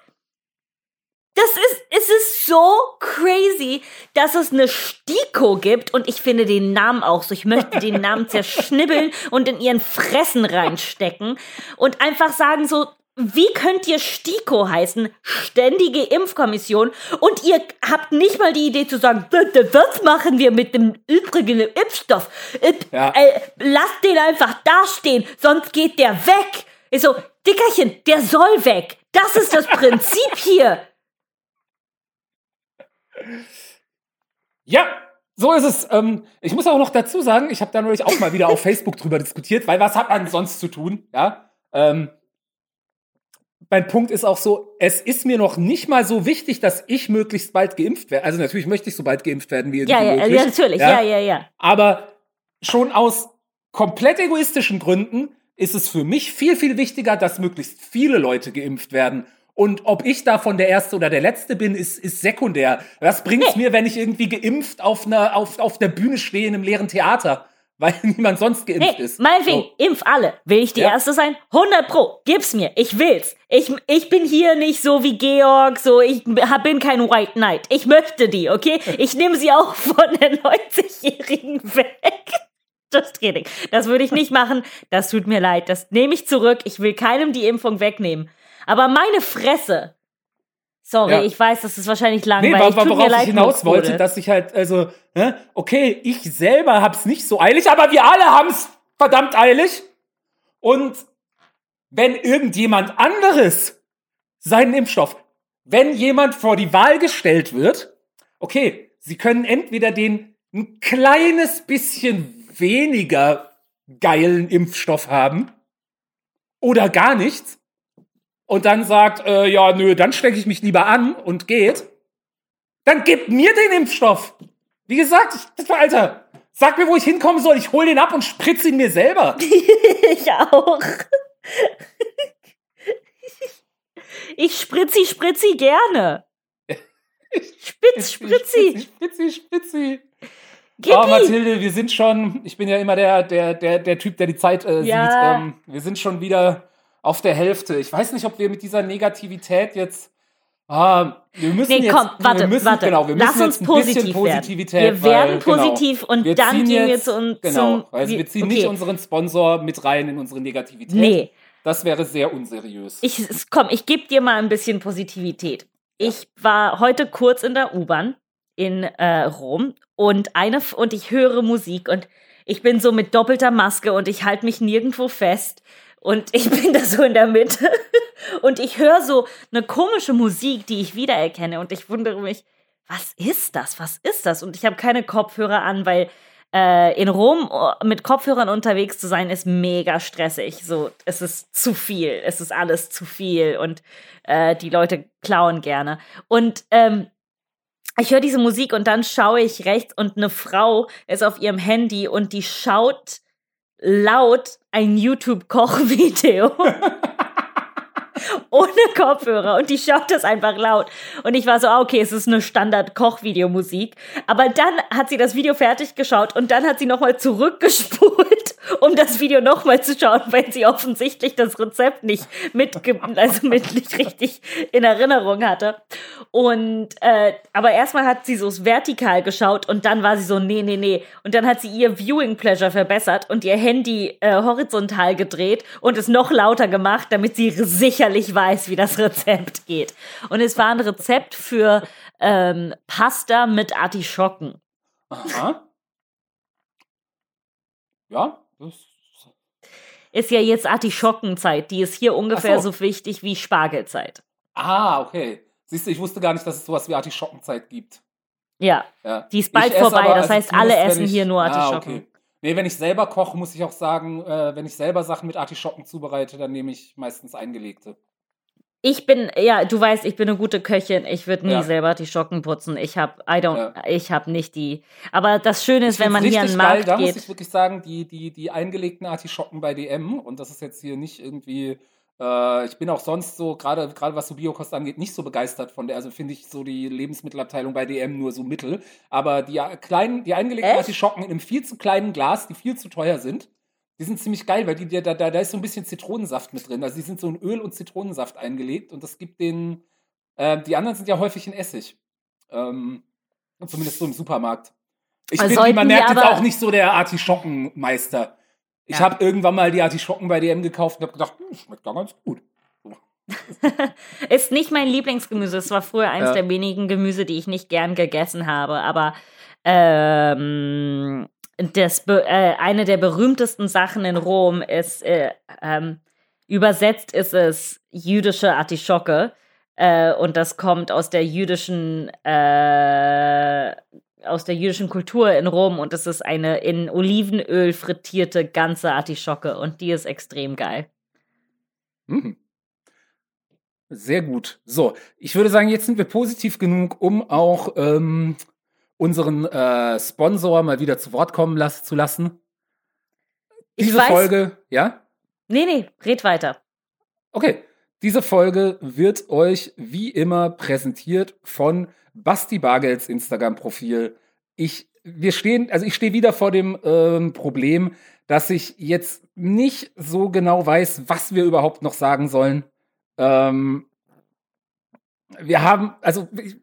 Das ist, es ist so crazy, dass es eine Stiko gibt und ich finde den Namen auch so. Ich möchte den Namen zerschnibbeln und in ihren Fressen reinstecken und einfach sagen so, wie könnt ihr Stiko heißen? Ständige Impfkommission und ihr habt nicht mal die Idee zu sagen, "Bitte, was machen wir mit dem übrigen Impfstoff? Äh, Ja. äh, lasst den einfach dastehen, sonst geht der weg. Ist so, Dickerchen, der soll weg. Das ist das Prinzip hier. Ja, so ist es. Ähm, ich muss auch noch dazu sagen, ich habe da neulich auch mal wieder auf Facebook drüber diskutiert, weil was hat man sonst zu tun? Ja. Ähm, mein Punkt ist auch so, es ist mir noch nicht mal so wichtig, dass ich möglichst bald geimpft werde. Also natürlich möchte ich so bald geimpft werden wie Ja, ja, möglich. ja, natürlich. Ja, ja, ja. Aber schon aus komplett egoistischen Gründen ist es für mich viel, viel wichtiger, dass möglichst viele Leute geimpft werden. Und ob ich davon der Erste oder der Letzte bin, ist, ist sekundär. Was bringt's mir, wenn ich irgendwie geimpft auf, einer, auf, auf der Bühne stehe in einem leeren Theater? Weil niemand sonst geimpft Nee, ist. meinetwegen, So. impf alle. Will ich die Ja. Erste sein? 100 Pro. Gib's mir. Ich will's. Ich, ich bin hier nicht so wie Georg, so ich hab- bin kein White Knight. Ich möchte die, okay? Ich nehme sie auch von der 90-Jährigen weg. Just kidding. Das würde ich nicht machen. Das tut mir leid. Das nehme ich zurück. Ich will keinem die Impfung wegnehmen. Aber meine Fresse. Sorry, Ja. ich weiß, das ist wahrscheinlich Nee, langweilig. wa- wa- Tut mir worauf ich hinaus wollte, dass ich halt, also, hä? okay, ich selber hab's nicht so eilig, aber wir alle haben's verdammt eilig. Und wenn irgendjemand anderes seinen Impfstoff, wenn jemand vor die Wahl gestellt wird, okay, sie können entweder den ein kleines bisschen weniger geilen Impfstoff haben oder gar nichts und dann sagt, äh, ja, nö, dann stecke ich mich lieber an und geht, dann gib mir den Impfstoff. Wie gesagt, ich, Alter, sag mir, wo ich hinkommen soll. Ich hol den ab und spritze ihn mir selber. Ich auch. Ich spritzi, spritzi gerne. Spitz, spritzi. Spritzi, spritzi. Gib Oh, ihm. Mathilde, wir sind schon, ich bin ja immer der, der, der, der Typ, der die Zeit äh, Ja. sieht. Ähm, wir sind schon wieder auf der Hälfte. Ich weiß nicht, ob wir mit dieser Negativität jetzt. Ah, wir müssen Nee, jetzt, komm, warte, wir müssen, warte. Genau, wir Lass müssen uns jetzt ein bisschen positiv werden. Positivität. Wir werden weil, genau, positiv und wir dann gehen wir jetzt, zu uns Genau, also wir ziehen okay. nicht unseren Sponsor mit rein in unsere Negativität. Nee, Das wäre sehr unseriös. ich, komm, ich gebe dir mal ein bisschen Positivität. Ich war heute kurz in der U-Bahn in äh, Rom und eine und ich höre Musik und ich bin so mit doppelter Maske und ich halte mich nirgendwo fest und ich bin da so in der Mitte und ich höre so eine komische Musik, die ich wiedererkenne und ich wundere mich, was ist das? Was ist das? Und ich habe keine Kopfhörer an, weil äh, in Rom oh, mit Kopfhörern unterwegs zu sein ist mega stressig. So, es ist zu viel, es ist alles zu viel und äh, die Leute klauen gerne. Und ähm, ich höre diese Musik und dann schaue ich rechts und eine Frau ist auf ihrem Handy und die schaut laut ein YouTube-Kochvideo. Ohne Kopfhörer und die schaut das einfach laut. Und ich war so, ah, okay, es ist eine Standard-Kochvideomusik. Aber dann hat sie das Video fertig geschaut und dann hat sie nochmal zurückgespult, um das Video nochmal zu schauen, weil sie offensichtlich das Rezept nicht mitge also mit nicht richtig in Erinnerung hatte. Und äh, aber erstmal hat sie so vertikal geschaut und dann war sie so, nee, nee, nee. Und dann hat sie ihr Viewing Pleasure verbessert und ihr Handy äh, horizontal gedreht und es noch lauter gemacht, damit sie sicherlich weiß, wie das Rezept geht. Und es war ein Rezept für ähm, Pasta mit Artischocken. Aha. Ja, Ist ja jetzt Artischockenzeit. Die ist hier ungefähr so. so wichtig wie Spargelzeit. Ah, okay. Siehst du, ich wusste gar nicht, dass es sowas wie Artischockenzeit gibt. Ja, Ja. die ist bald vorbei. aber, das also heißt, alle essen ich- hier nur Ah, Artischocken. okay. Nee, wenn ich selber koche, muss ich auch sagen, äh, wenn ich selber Sachen mit Artischocken zubereite, dann nehme ich meistens eingelegte. Ich bin, ja, du weißt, ich bin eine gute Köchin. Ich würde nie Ja. selber die Schocken putzen. Ich habe, I don't, Ja. ich habe nicht die. Aber das Schöne ist, wenn man hier an den richtig geil, Markt da muss geht. ich wirklich sagen, die, die, die eingelegten Artischocken bei DM, und das ist jetzt hier nicht irgendwie, äh, ich bin auch sonst so, gerade gerade was so Biokost angeht, nicht so begeistert von der, also finde ich so die Lebensmittelabteilung bei DM nur so mittel, aber die äh, kleinen, die eingelegten Echt? Artischocken in einem viel zu kleinen Glas, die viel zu teuer sind, die sind ziemlich geil, weil die, die, da, da, da ist so ein bisschen Zitronensaft mit drin, also die sind so in Öl und Zitronensaft eingelegt und das gibt den, äh, die anderen sind ja häufig in Essig, ähm, zumindest so im Supermarkt. Ich Also bin, man merkt jetzt auch nicht so der Artischockenmeister. Ich Ja. habe irgendwann mal die Artischocken bei DM gekauft und habe gedacht, hm, schmeckt gar ganz gut. Ist nicht mein Lieblingsgemüse. Es war früher eins Ja. der wenigen Gemüse, die ich nicht gern gegessen habe. Aber ähm, das, äh, eine der berühmtesten Sachen in Rom ist, äh, ähm, übersetzt ist es jüdische Artischocke. Äh, und das kommt aus der jüdischen, äh, aus der jüdischen Kultur in Rom. Und es ist eine in Olivenöl frittierte ganze Artischocke. Und die ist extrem geil. Mhm. Sehr gut. So, ich würde sagen, jetzt sind wir positiv genug, um auch ähm, unseren äh, Sponsor mal wieder zu Wort kommen las zu lassen. Ich Diese weiß- Folge, ja? Nee, nee, red weiter. Okay. Diese Folge wird euch wie immer präsentiert von Basti Bargels Instagram-Profil. Ich, wir stehen, also ich stehe wieder vor dem ähm, Problem, dass ich jetzt nicht so genau weiß, was wir überhaupt noch sagen sollen. Ähm, wir haben, also ich-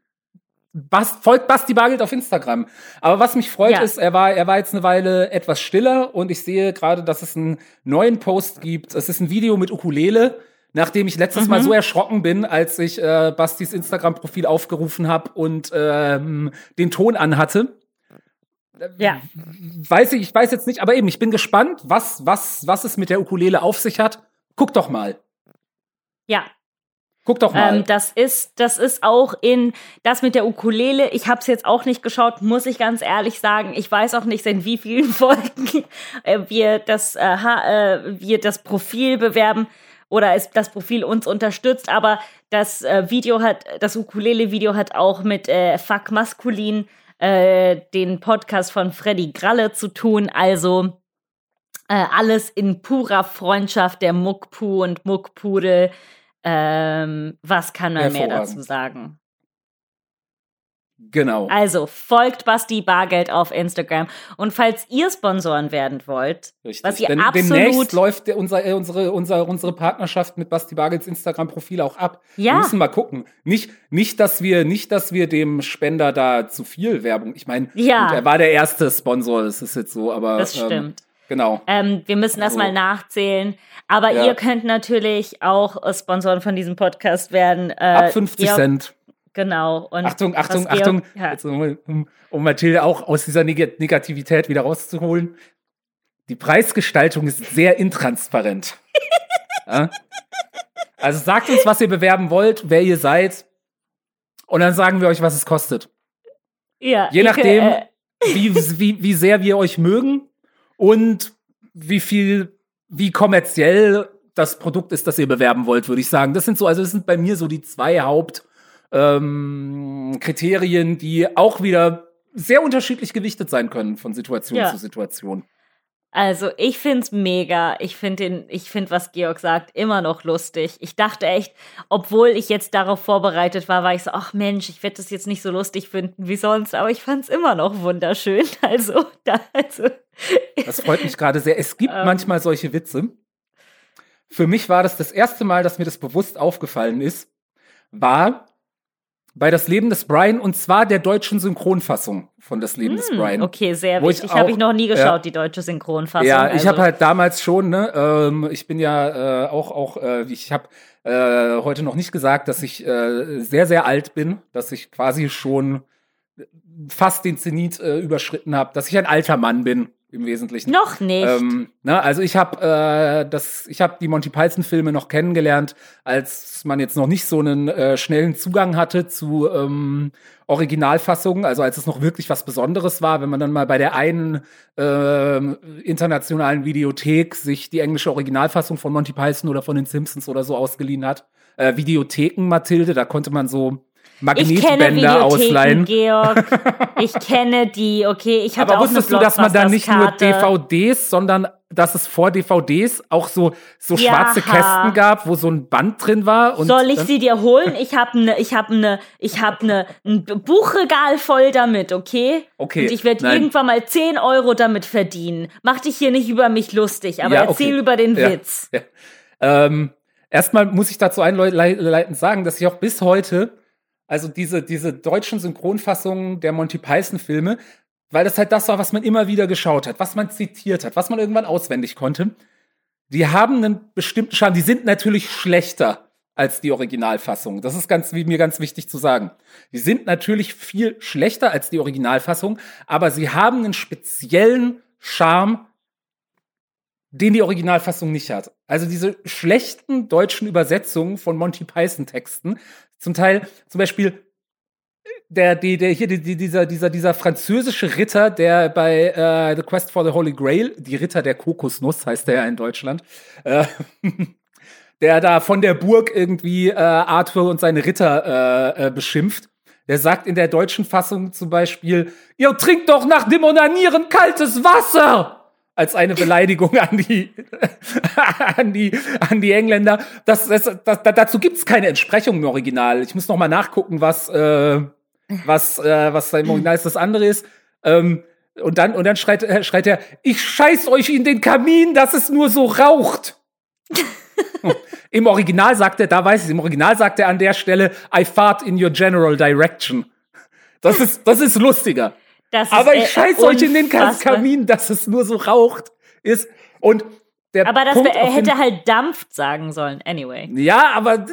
Bas, folgt Basti Bargeld auf Instagram. Aber was mich freut, Ja. ist, er war, er war jetzt eine Weile etwas stiller und ich sehe gerade, dass es einen neuen Post gibt. Es ist ein Video mit Ukulele, nachdem ich letztes Mal Mhm. so erschrocken bin, als ich äh, Bastis Instagram-Profil aufgerufen habe und ähm, den Ton anhatte. Ja. Weiß ich, ich weiß jetzt nicht, aber eben, ich bin gespannt, was, was, was es mit der Ukulele auf sich hat. Guck doch mal. Ja, Guck doch mal. ähm, das ist, das ist auch in das mit der Ukulele. Ich habe es jetzt auch nicht geschaut, muss ich ganz ehrlich sagen. Ich weiß auch nicht, in wie vielen Folgen äh, wir das, äh, äh, wir das Profil bewerben oder es das Profil uns unterstützt. Aber das äh, Video hat, das Ukulele-Video hat auch mit Fuck Maskulin, den Podcast von Freddy Gralle zu tun. Also alles in purer Freundschaft der Muckpu und Muckpudel. Ähm, was kann man mehr dazu sagen? genau. Also folgt Basti Bargeld auf Instagram. Und falls ihr Sponsoren werden wollt, Richtig. was ihr Denn absolut- demnächst läuft unser, äh, unsere, unser, unsere Partnerschaft mit Basti Bargels Instagram-Profil auch ab. Ja. Wir müssen mal gucken. Nicht, nicht, dass wir, nicht, dass wir dem Spender da zu viel Werbung. Ich meine, Ja. gut, er war der erste Sponsor, das ist jetzt so, aber. das ähm, stimmt. Genau. Ähm, wir müssen das So. mal nachzählen. Aber Ja. ihr könnt natürlich auch äh, Sponsoren von diesem Podcast werden. Äh, Ab 50 Georg- Cent. Genau. Und Achtung, Achtung, Georg- Achtung. Ja. Jetzt, um, um, Mathilde auch aus dieser Neg Negativität wieder rauszuholen. Die Preisgestaltung ist sehr intransparent. ja? Also sagt uns, was ihr bewerben wollt, wer ihr seid. Und dann sagen wir euch, was es kostet. ja, Je nachdem, äh, wie, wie, wie sehr wir euch mögen und wie viel, wie kommerziell das Produkt ist, das ihr bewerben wollt, würde ich sagen. Das sind so, also das sind bei mir so die zwei Hauptkriterien, ähm, die auch wieder sehr unterschiedlich gewichtet sein können von Situation Ja. zu Situation. Also ich find's mega. Ich find den, ich find, was Georg sagt, immer noch lustig. Ich dachte echt, obwohl ich jetzt darauf vorbereitet war, war ich so, ach Mensch, ich werde das jetzt nicht so lustig finden wie sonst, aber ich fand's immer noch wunderschön. Also, da, also Das freut mich gerade sehr. Es gibt Ähm. manchmal solche Witze. Für mich war das das erste Mal, dass mir das bewusst aufgefallen ist, war bei Das Leben des Brian und zwar der deutschen Synchronfassung von Das Leben des hm, Brian. okay, sehr Wo ich wichtig. Habe ich noch nie geschaut, ja. die deutsche Synchronfassung. Ja, ich also. habe halt damals schon, ne, ähm, ich bin ja äh, auch, auch, äh, ich habe äh, heute noch nicht gesagt, dass ich äh, sehr, sehr alt bin, dass ich quasi schon fast den Zenit äh, überschritten habe, dass ich ein alter Mann bin. Im Wesentlichen. Noch nicht. Ähm, na, also ich habe äh, das, ich habe die Monty Python Filme noch kennengelernt, als man jetzt noch nicht so einen äh, schnellen Zugang hatte zu ähm, Originalfassungen, also als es noch wirklich was Besonderes war, wenn man dann mal bei der einen äh, internationalen Videothek sich die englische Originalfassung von Monty Python oder von den Simpsons oder so ausgeliehen hat. Äh, Videotheken Mathilde, da konnte man so Magnetbänder ausleihen. Georg. Ich kenne die, okay. Ich hatte Aber auch wusstest du, dass man da nicht nur. DVDs, sondern dass es vor DVDs auch so, so Ja. schwarze Kästen gab, wo so ein Band drin war? Und Soll ich dann- sie dir holen? Ich habe ne, ich habe ne, ich habe ne, ein Buchregal voll damit, okay? Okay, Und ich werde irgendwann mal 10 Euro damit verdienen. Mach dich hier nicht über mich lustig, aber Ja, erzähl okay. über den Ja. Witz. Ähm, erstmal muss ich dazu einleitend sagen, dass ich auch bis heute, also diese, diese deutschen Synchronfassungen der Monty Python-Filme, weil das halt das war, was man immer wieder geschaut hat, was man zitiert hat, was man irgendwann auswendig konnte, die haben einen bestimmten Charme. Die sind natürlich schlechter als die Originalfassung. Das ist ganz, mir ganz wichtig zu sagen. Die sind natürlich viel schlechter als die Originalfassung, aber sie haben einen speziellen Charme, den die Originalfassung nicht hat. Also diese schlechten deutschen Übersetzungen von Monty Python Texten, zum Teil zum Beispiel der, die, der hier die, dieser, dieser, dieser französische Ritter, der bei äh, The Quest for the Holy Grail, die Ritter der Kokosnuss heißt der ja in Deutschland, äh, der da von der Burg irgendwie äh, Arthur und seine Ritter äh, äh, beschimpft. Der sagt in der deutschen Fassung zum Beispiel, ihr trinkt doch nach dem Onanieren kaltes Wasser! Als eine Beleidigung an die, an die, an die Engländer. Das, das, das, dazu gibt's keine Entsprechung im Original. Ich muss noch mal nachgucken, was, äh, was, äh, was da im Original ist. Das andere ist, ähm, und dann, und dann schreit, äh, schreit er, ich scheiß euch in den Kamin, dass es nur so raucht. Im Original sagt er, da weiß ich, im Original sagt er an der Stelle, I fart in your general direction. Das ist, das ist lustiger. Aber ich äh, scheiß euch in den. Kamin, dass es nur so raucht ist. Und der Aber das, Punkt wär- er hätte halt dampft sagen sollen. Anyway. ja, aber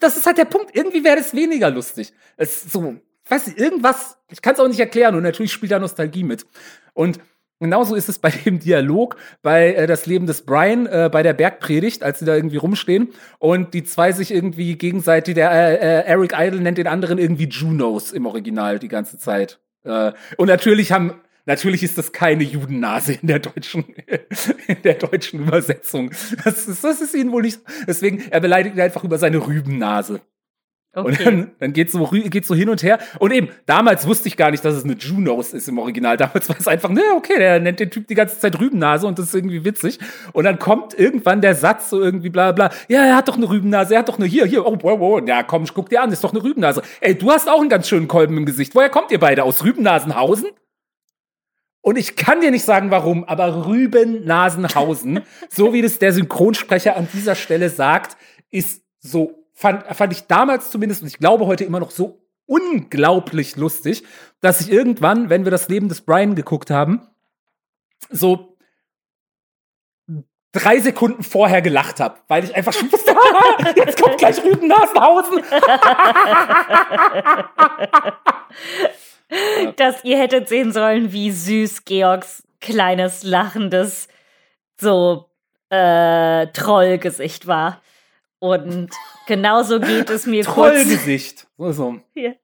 das ist halt der Punkt. Irgendwie wäre das weniger lustig. Es ist so, weiß nicht, irgendwas, ich kann es auch nicht erklären und natürlich spielt da Nostalgie mit. Und genauso ist es bei dem Dialog, bei äh, das Leben des Brian, äh, bei der Bergpredigt, als sie da irgendwie rumstehen und die zwei sich irgendwie gegenseitig, der äh, äh, Eric Idle nennt den anderen irgendwie Junos im Original die ganze Zeit. Äh, und natürlich haben Natürlich ist das keine Judennase in der deutschen, in der deutschen Übersetzung. Das ist, das ist ihnen wohl nicht. Deswegen, er beleidigt ihn einfach über seine Rübennase. Und Okay. dann, dann geht's so, geht's so hin und her. Und eben, damals wusste ich gar nicht, dass es eine Junos ist im Original. Damals war es einfach, ne, okay, der nennt den Typ die ganze Zeit Rübennase und das ist irgendwie witzig. Und dann kommt irgendwann der Satz so irgendwie bla bla. Ja, er hat doch eine Rübennase, er hat doch eine hier, hier, oh, wow, wow. Ja, komm, guck dir an, ist doch eine Rübennase. Ey, du hast auch einen ganz schönen Kolben im Gesicht. Woher kommt ihr beide? Aus Rübennasenhausen? Und ich kann dir nicht sagen, warum, aber Rübennasenhausen, so wie das der Synchronsprecher an dieser Stelle sagt, ist so, fand, fand ich damals zumindest, und ich glaube heute immer noch so unglaublich lustig, dass ich irgendwann, wenn wir das Leben des Brian geguckt haben, so drei Sekunden vorher gelacht habe, weil ich einfach schon wusste, jetzt kommt gleich Rübennasenhausen. dass ihr hättet sehen sollen, wie süß Georgs kleines, lachendes, so äh, Trollgesicht war. Und genauso geht es mir kurz. Trollgesicht. So, so. Hier.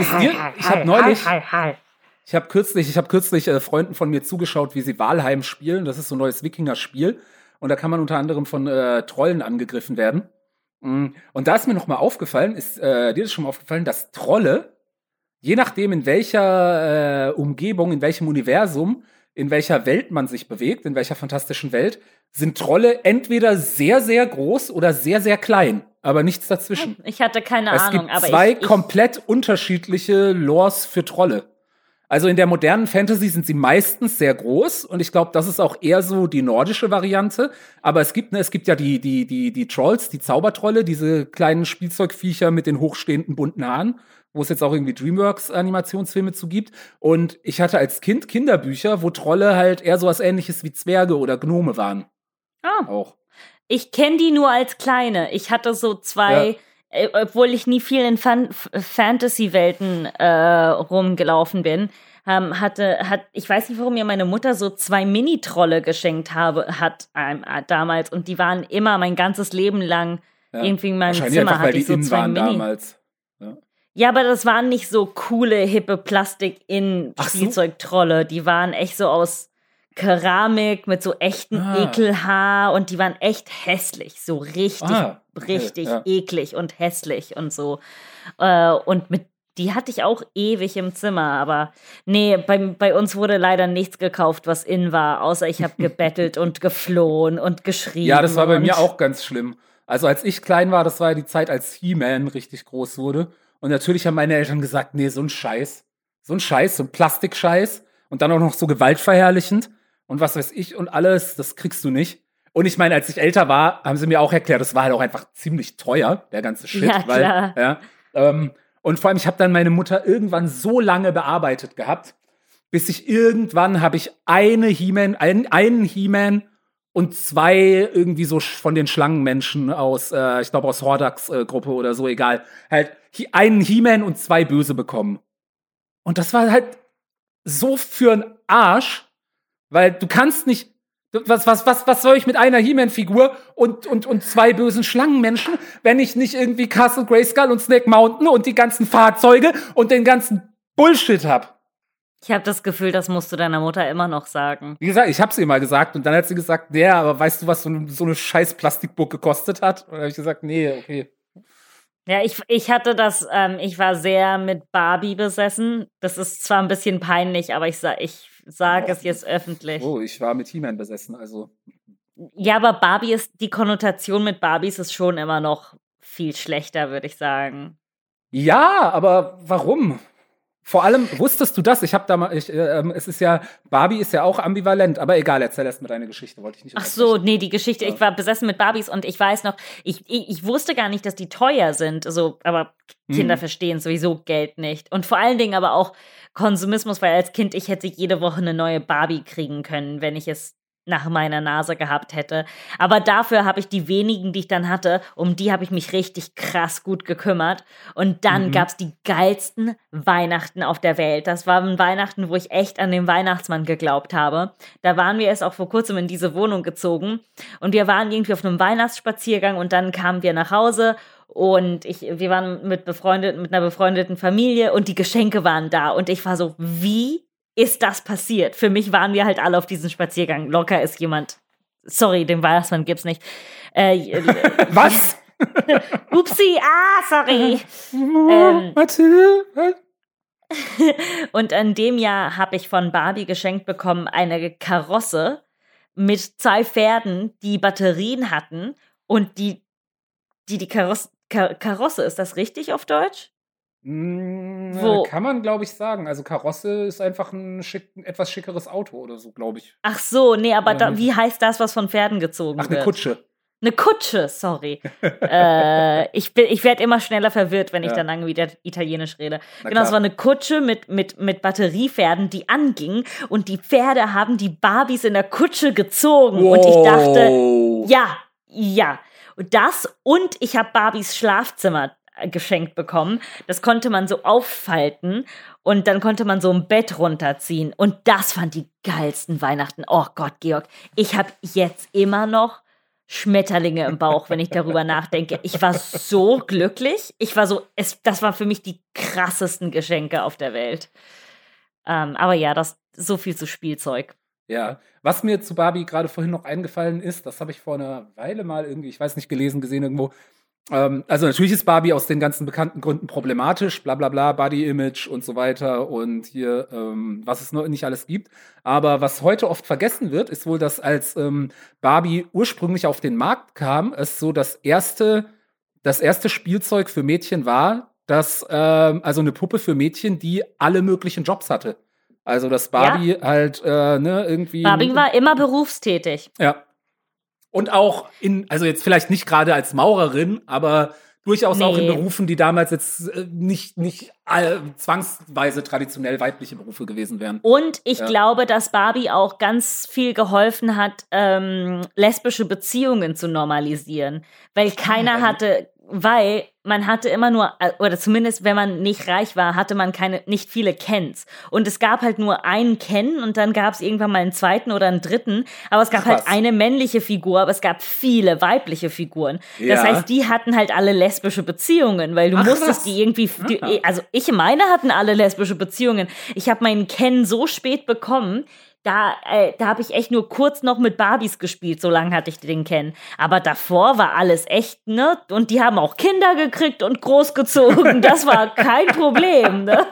Ist dir, ich habe neulich, ich habe kürzlich, ich habe kürzlich äh, Freunden von mir zugeschaut, wie sie Walheim spielen. Das ist so ein neues Wikinger-Spiel. Und da kann man unter anderem von äh, Trollen angegriffen werden. Mm, Und da ist mir noch mal aufgefallen, ist äh, dir ist schon mal aufgefallen, dass Trolle, je nachdem in welcher äh, Umgebung, in welchem Universum, in welcher Welt man sich bewegt, in welcher fantastischen Welt, sind Trolle entweder sehr, sehr groß oder sehr, sehr klein, aber nichts dazwischen. Ich hatte keine Es Ahnung, gibt aber zwei ich, ich, komplett unterschiedliche Lores für Trolle. Also in der modernen Fantasy sind sie meistens sehr groß und ich glaube, das ist auch eher so die nordische Variante. Aber es gibt, ne, es gibt ja die, die, die, die Trolls, die Zaubertrolle, diese kleinen Spielzeugviecher mit den hochstehenden bunten Haaren, wo es jetzt auch irgendwie Dreamworks-Animationsfilme zu gibt. Und ich hatte als Kind Kinderbücher, wo Trolle halt eher so was ähnliches wie Zwerge oder Gnome waren. Ah. Auch. ich kenne die nur als kleine. Ich hatte so zwei, äh, obwohl ich nie viel in Fan Fantasy-Welten äh, rumgelaufen bin, ähm, hatte, hat, ich weiß nicht, warum mir meine Mutter so zwei Mini-Trolle geschenkt habe, hat ähm, äh, damals und die waren immer mein ganzes Leben lang Ja. irgendwie in meinem Zimmer einfach, weil hatte die ich so zwei waren Mini. damals. Ja, aber das waren nicht so coole, hippe Ach so. Plastik-In-Spielzeugtrolle. Die waren echt so aus Keramik mit so echten Ah. Ekelhaar und die waren echt hässlich. So richtig, Ah, richtig ja. eklig und hässlich und so. Äh, und mit die hatte ich auch ewig im Zimmer, aber nee, bei, bei uns wurde leider nichts gekauft, was in war, außer ich habe gebettelt und geflohen und geschrien. Ja, das war bei mir auch ganz schlimm. Also als ich klein war, das war ja die Zeit, als He-Man richtig groß wurde. Und natürlich haben meine Eltern gesagt, nee, so ein Scheiß. So ein Scheiß, so ein Plastikscheiß. Und dann auch noch so gewaltverherrlichend. Und was weiß ich und alles, das kriegst du nicht. Und ich meine, als ich älter war, haben sie mir auch erklärt, das war halt auch einfach ziemlich teuer, der ganze Shit. Ja, weil, klar. Ja, ähm, und vor allem, ich habe dann meine Mutter irgendwann so lange bearbeitet gehabt, bis ich irgendwann habe ich eine He-Man, einen, einen He-Man und zwei irgendwie so von den Schlangenmenschen aus, äh, ich glaube aus Hordax äh, oder so, egal, halt einen He-Man und zwei Böse bekommen. Und das war halt so für ein Arsch, weil du kannst nicht was, was, was, was soll ich mit einer He-Man-Figur und, und, und zwei bösen Schlangenmenschen, wenn ich nicht irgendwie Castle Grayskull und Snake Mountain und die ganzen Fahrzeuge und den ganzen Bullshit hab? Ich habe das Gefühl, das musst du deiner Mutter immer noch sagen. Wie gesagt, ich hab's ihr mal gesagt und dann hat sie gesagt, ja, aber weißt du, was so, eine- so eine scheiß Plastikburg gekostet hat? Und dann habe ich gesagt, nee, okay. Ja, ich, ich hatte das, ähm, ich war sehr mit Barbie besessen. Das ist zwar ein bisschen peinlich, aber ich, sa ich sage es jetzt öffentlich. Oh, ich war mit He-Man besessen, also. Ja, aber Barbie ist, die Konnotation mit Barbies ist schon immer noch viel schlechter, würde ich sagen. Ja, aber warum? Vor allem, wusstest du das? Ich habe da mal, ich, äh, ähm, es ist ja, Barbie ist ja auch ambivalent, aber egal, erzähl erst mal deine Geschichte, wollte ich nicht Ach so, nee, die Geschichte, ich war besessen mit Barbies und ich weiß noch, ich, ich, ich wusste gar nicht, dass die teuer sind, so, aber Kinder Mhm. verstehen sowieso Geld nicht. Und vor allen Dingen aber auch Konsumismus, weil als Kind ich hätte jede Woche eine neue Barbie kriegen können, wenn ich es nach meiner Nase gehabt hätte. Aber dafür habe ich die wenigen, die ich dann hatte, um die habe ich mich richtig krass gut gekümmert. Und dann Mhm. gab's die geilsten Weihnachten auf der Welt. Das waren Weihnachten, wo ich echt an den Weihnachtsmann geglaubt habe. Da waren wir erst auch vor kurzem in diese Wohnung gezogen und wir waren irgendwie auf einem Weihnachtsspaziergang und dann kamen wir nach Hause und ich, wir waren mit befreundet, mit einer befreundeten Familie und die Geschenke waren da und ich war so, wie ist das passiert? Für mich waren wir halt alle auf diesem Spaziergang. Locker ist jemand, sorry, den Weihnachtsmann gibt's nicht. Äh, äh, Was? upsi, ah, sorry. Ähm. Mathilde? was? Und in dem Jahr habe ich von Barbie geschenkt bekommen eine Karosse mit zwei Pferden, die Batterien hatten und die die, die Karosse, Kar Karosse, ist das richtig auf Deutsch? Mm, Wo- Kann man, glaube ich, sagen. Also Karosse ist einfach ein, schick, ein etwas schickeres Auto oder so, glaube ich. Ach so, nee, aber da, wie heißt das, was von Pferden gezogen Ach, wird? eine Kutsche. Eine Kutsche, sorry. äh, ich bin, ich werde immer schneller verwirrt, wenn ich Ja. dann lange wieder Italienisch rede. Na genau, es klar. war eine Kutsche mit, mit, mit Batteriepferden, die anging und die Pferde haben die Barbies in der Kutsche gezogen. Und ich dachte, Wow. ja, ja. Und das und ich habe Barbies Schlafzimmer geschenkt bekommen. Das konnte man so auffalten und dann konnte man so ein Bett runterziehen. Und das fand die geilsten Weihnachten. Oh Gott, Georg, ich habe jetzt immer noch Schmetterlinge im Bauch, wenn ich darüber nachdenke. Ich war so glücklich. Ich war so, es, das war für mich die krassesten Geschenke auf der Welt. Ähm, aber ja, das so viel zu Spielzeug. Ja, was mir zu Barbie gerade vorhin noch eingefallen ist, das habe ich vor einer Weile mal irgendwie, ich weiß nicht, gelesen, gesehen irgendwo. Ähm, also natürlich ist Barbie aus den ganzen bekannten Gründen problematisch, bla bla bla, Body Image und so weiter und hier, ähm, was es noch nicht alles gibt. Aber was heute oft vergessen wird, ist wohl, dass als ähm, Barbie ursprünglich auf den Markt kam, es so das erste, das erste Spielzeug für Mädchen war, das, ähm, also eine Puppe für Mädchen, die alle möglichen Jobs hatte. Also, dass Barbie halt, äh, ne, irgendwie. Barbie war immer berufstätig. Ja. Und auch in, also jetzt vielleicht nicht gerade als Maurerin, aber durchaus auch in Nee. Berufen, die damals jetzt äh, nicht, nicht zwangsweise traditionell weibliche Berufe gewesen wären. Und ich Ja. glaube, dass Barbie auch ganz viel geholfen hat, ähm, lesbische Beziehungen zu normalisieren. Weil keiner hatte weil man hatte immer nur, äh, oder zumindest wenn man nicht reich war, hatte man keine, nicht viele Kens. Und es gab halt nur einen Ken und dann gab es irgendwann mal einen zweiten oder einen dritten. Aber es gab halt Krass. halt eine männliche Figur, aber es gab viele weibliche Figuren. Ja. Das heißt, die hatten halt alle lesbische Beziehungen, weil du Ach, musstest krass. die irgendwie, die, Aha. also ich meine hatten alle lesbische Beziehungen. Ich habe meinen Ken so spät bekommen, da, äh, da habe ich echt nur kurz noch mit Barbies gespielt, so lange hatte ich den Ken. Aber davor war alles echt, ne? Und die haben auch Kinder gekriegt und großgezogen. Das war kein Problem, ne?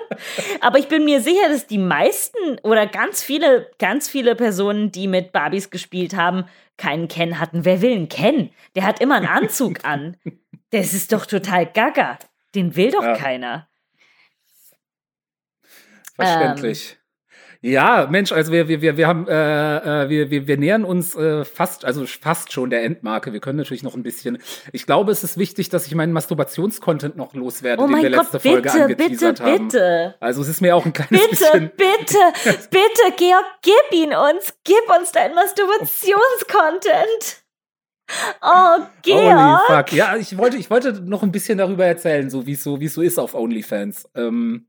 Aber ich bin mir sicher, dass die meisten oder ganz viele, ganz viele Personen, die mit Barbies gespielt haben, keinen Ken hatten. Wer will einen Ken? Der hat immer einen Anzug an. Das ist doch total gaga. Den will doch Ja. keiner. Verständlich. Ja, Mensch, also wir, wir, wir, wir haben, äh, äh, wir, wir, wir nähern uns äh, fast, also fast schon der Endmarke. Wir können natürlich noch ein bisschen. Ich glaube, es ist wichtig, dass ich meinen Masturbationscontent noch loswerde, Oh den wir Gott, letzte Folge bitte, bitte, angeteasert haben. bitte. Also es ist mir auch ein kleines Bitte, bisschen. bitte, bitte, Georg, gib ihn uns. Gib uns deinen Masturbationscontent. Oh, Holy Georg. fuck. Ja, ich wollte, ich wollte noch ein bisschen darüber erzählen, so wie es so, wie es so ist auf OnlyFans. Ähm,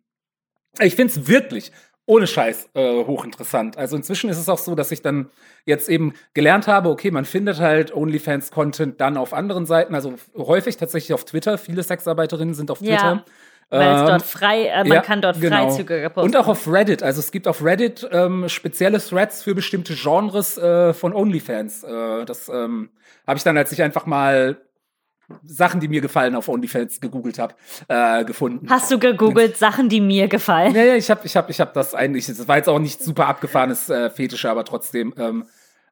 ich finde es wirklich ohne Scheiß äh, hochinteressant. Also inzwischen ist es auch so, dass ich dann jetzt eben gelernt habe, okay, man findet halt OnlyFans-Content dann auf anderen Seiten, also häufig tatsächlich auf Twitter. Viele Sexarbeiterinnen sind auf Ja, Twitter. Weil es Ähm, dort frei, äh, man ja, kann dort genau. freizügiger posten. Und auch auf Reddit. Also es gibt auf Reddit ähm, spezielle Threads für bestimmte Genres äh, von OnlyFans. Äh, das ähm, habe ich dann, als ich einfach mal Sachen, die mir gefallen, auf OnlyFans gegoogelt habe, äh, gefunden. Hast du gegoogelt Sachen, die mir gefallen? Ja, ja, ich habe ich hab, ich hab das eigentlich, das war jetzt auch nicht super abgefahrenes äh, Fetische, aber trotzdem, ähm,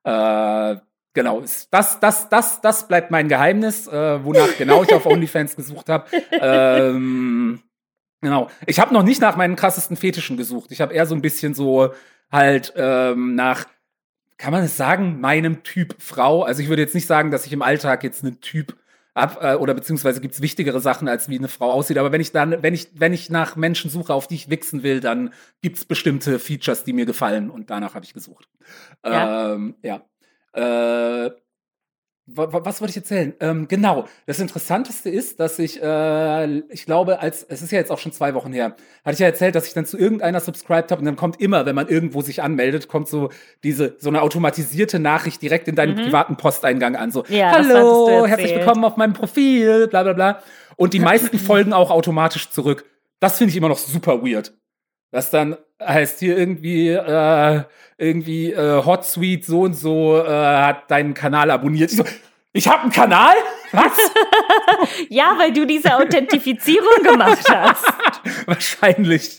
äh, genau, das, das, das, das bleibt mein Geheimnis, äh, wonach genau ich auf OnlyFans gesucht habe. Ähm, genau, ich habe noch nicht nach meinen krassesten Fetischen gesucht. Ich habe eher so ein bisschen so halt ähm, nach, kann man es sagen, meinem Typ Frau. Also ich würde jetzt nicht sagen, dass ich im Alltag jetzt einen Typ ab äh, oder beziehungsweise gibt's wichtigere Sachen als wie eine Frau aussieht. Aber wenn ich dann, wenn ich, wenn ich nach Menschen suche, auf die ich wichsen will, dann gibt's bestimmte Features, die mir gefallen und danach habe ich gesucht. Ja. Ähm, ja. Äh, was wollte ich erzählen? Ähm, genau. Das Interessanteste ist, dass ich, äh, ich glaube, als es ist ja jetzt auch schon zwei Wochen her, hatte ich ja erzählt, dass ich dann zu irgendeiner subscribed habe und dann kommt immer, wenn man irgendwo sich anmeldet, kommt so diese so eine automatisierte Nachricht direkt in deinen privaten Posteingang an. So, Mhm. Ja, hallo, herzlich willkommen auf meinem Profil, bla bla bla. Und die meisten folgen auch automatisch zurück. Das finde ich immer noch super weird. Das dann heißt hier irgendwie, äh, irgendwie äh, Hot Suite so und so äh, hat deinen Kanal abonniert. Ich so, ich habe einen Kanal? Was? Ja, weil du diese Authentifizierung gemacht hast. Wahrscheinlich.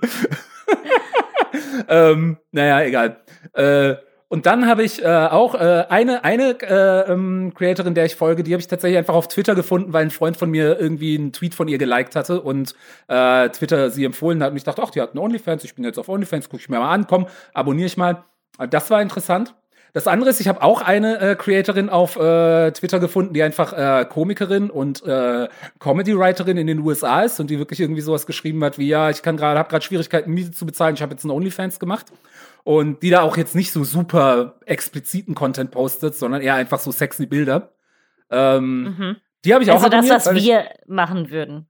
ähm, naja, egal. Äh, und dann habe ich äh, auch äh, eine, eine äh, ähm, Creatorin, der ich folge, die habe ich tatsächlich einfach auf Twitter gefunden, weil ein Freund von mir irgendwie einen Tweet von ihr geliked hatte und äh, Twitter sie empfohlen hat. Und ich dachte, ach, die hat einen OnlyFans, ich bin jetzt auf OnlyFans, gucke ich mir mal an, komm, abonniere ich mal. Äh, Das war interessant. Das andere ist, ich habe auch eine äh, Creatorin auf äh, Twitter gefunden, die einfach äh, Komikerin und äh, Comedy-Writerin in den USA ist und die wirklich irgendwie sowas geschrieben hat wie, ja, ich kann gerade, habe gerade Schwierigkeiten, Miete zu bezahlen, ich habe jetzt einen OnlyFans gemacht. Und die da auch jetzt nicht so super expliziten Content postet, sondern eher einfach so sexy Bilder. Ähm, Mhm. Die habe ich auch Also das, was wir machen würden.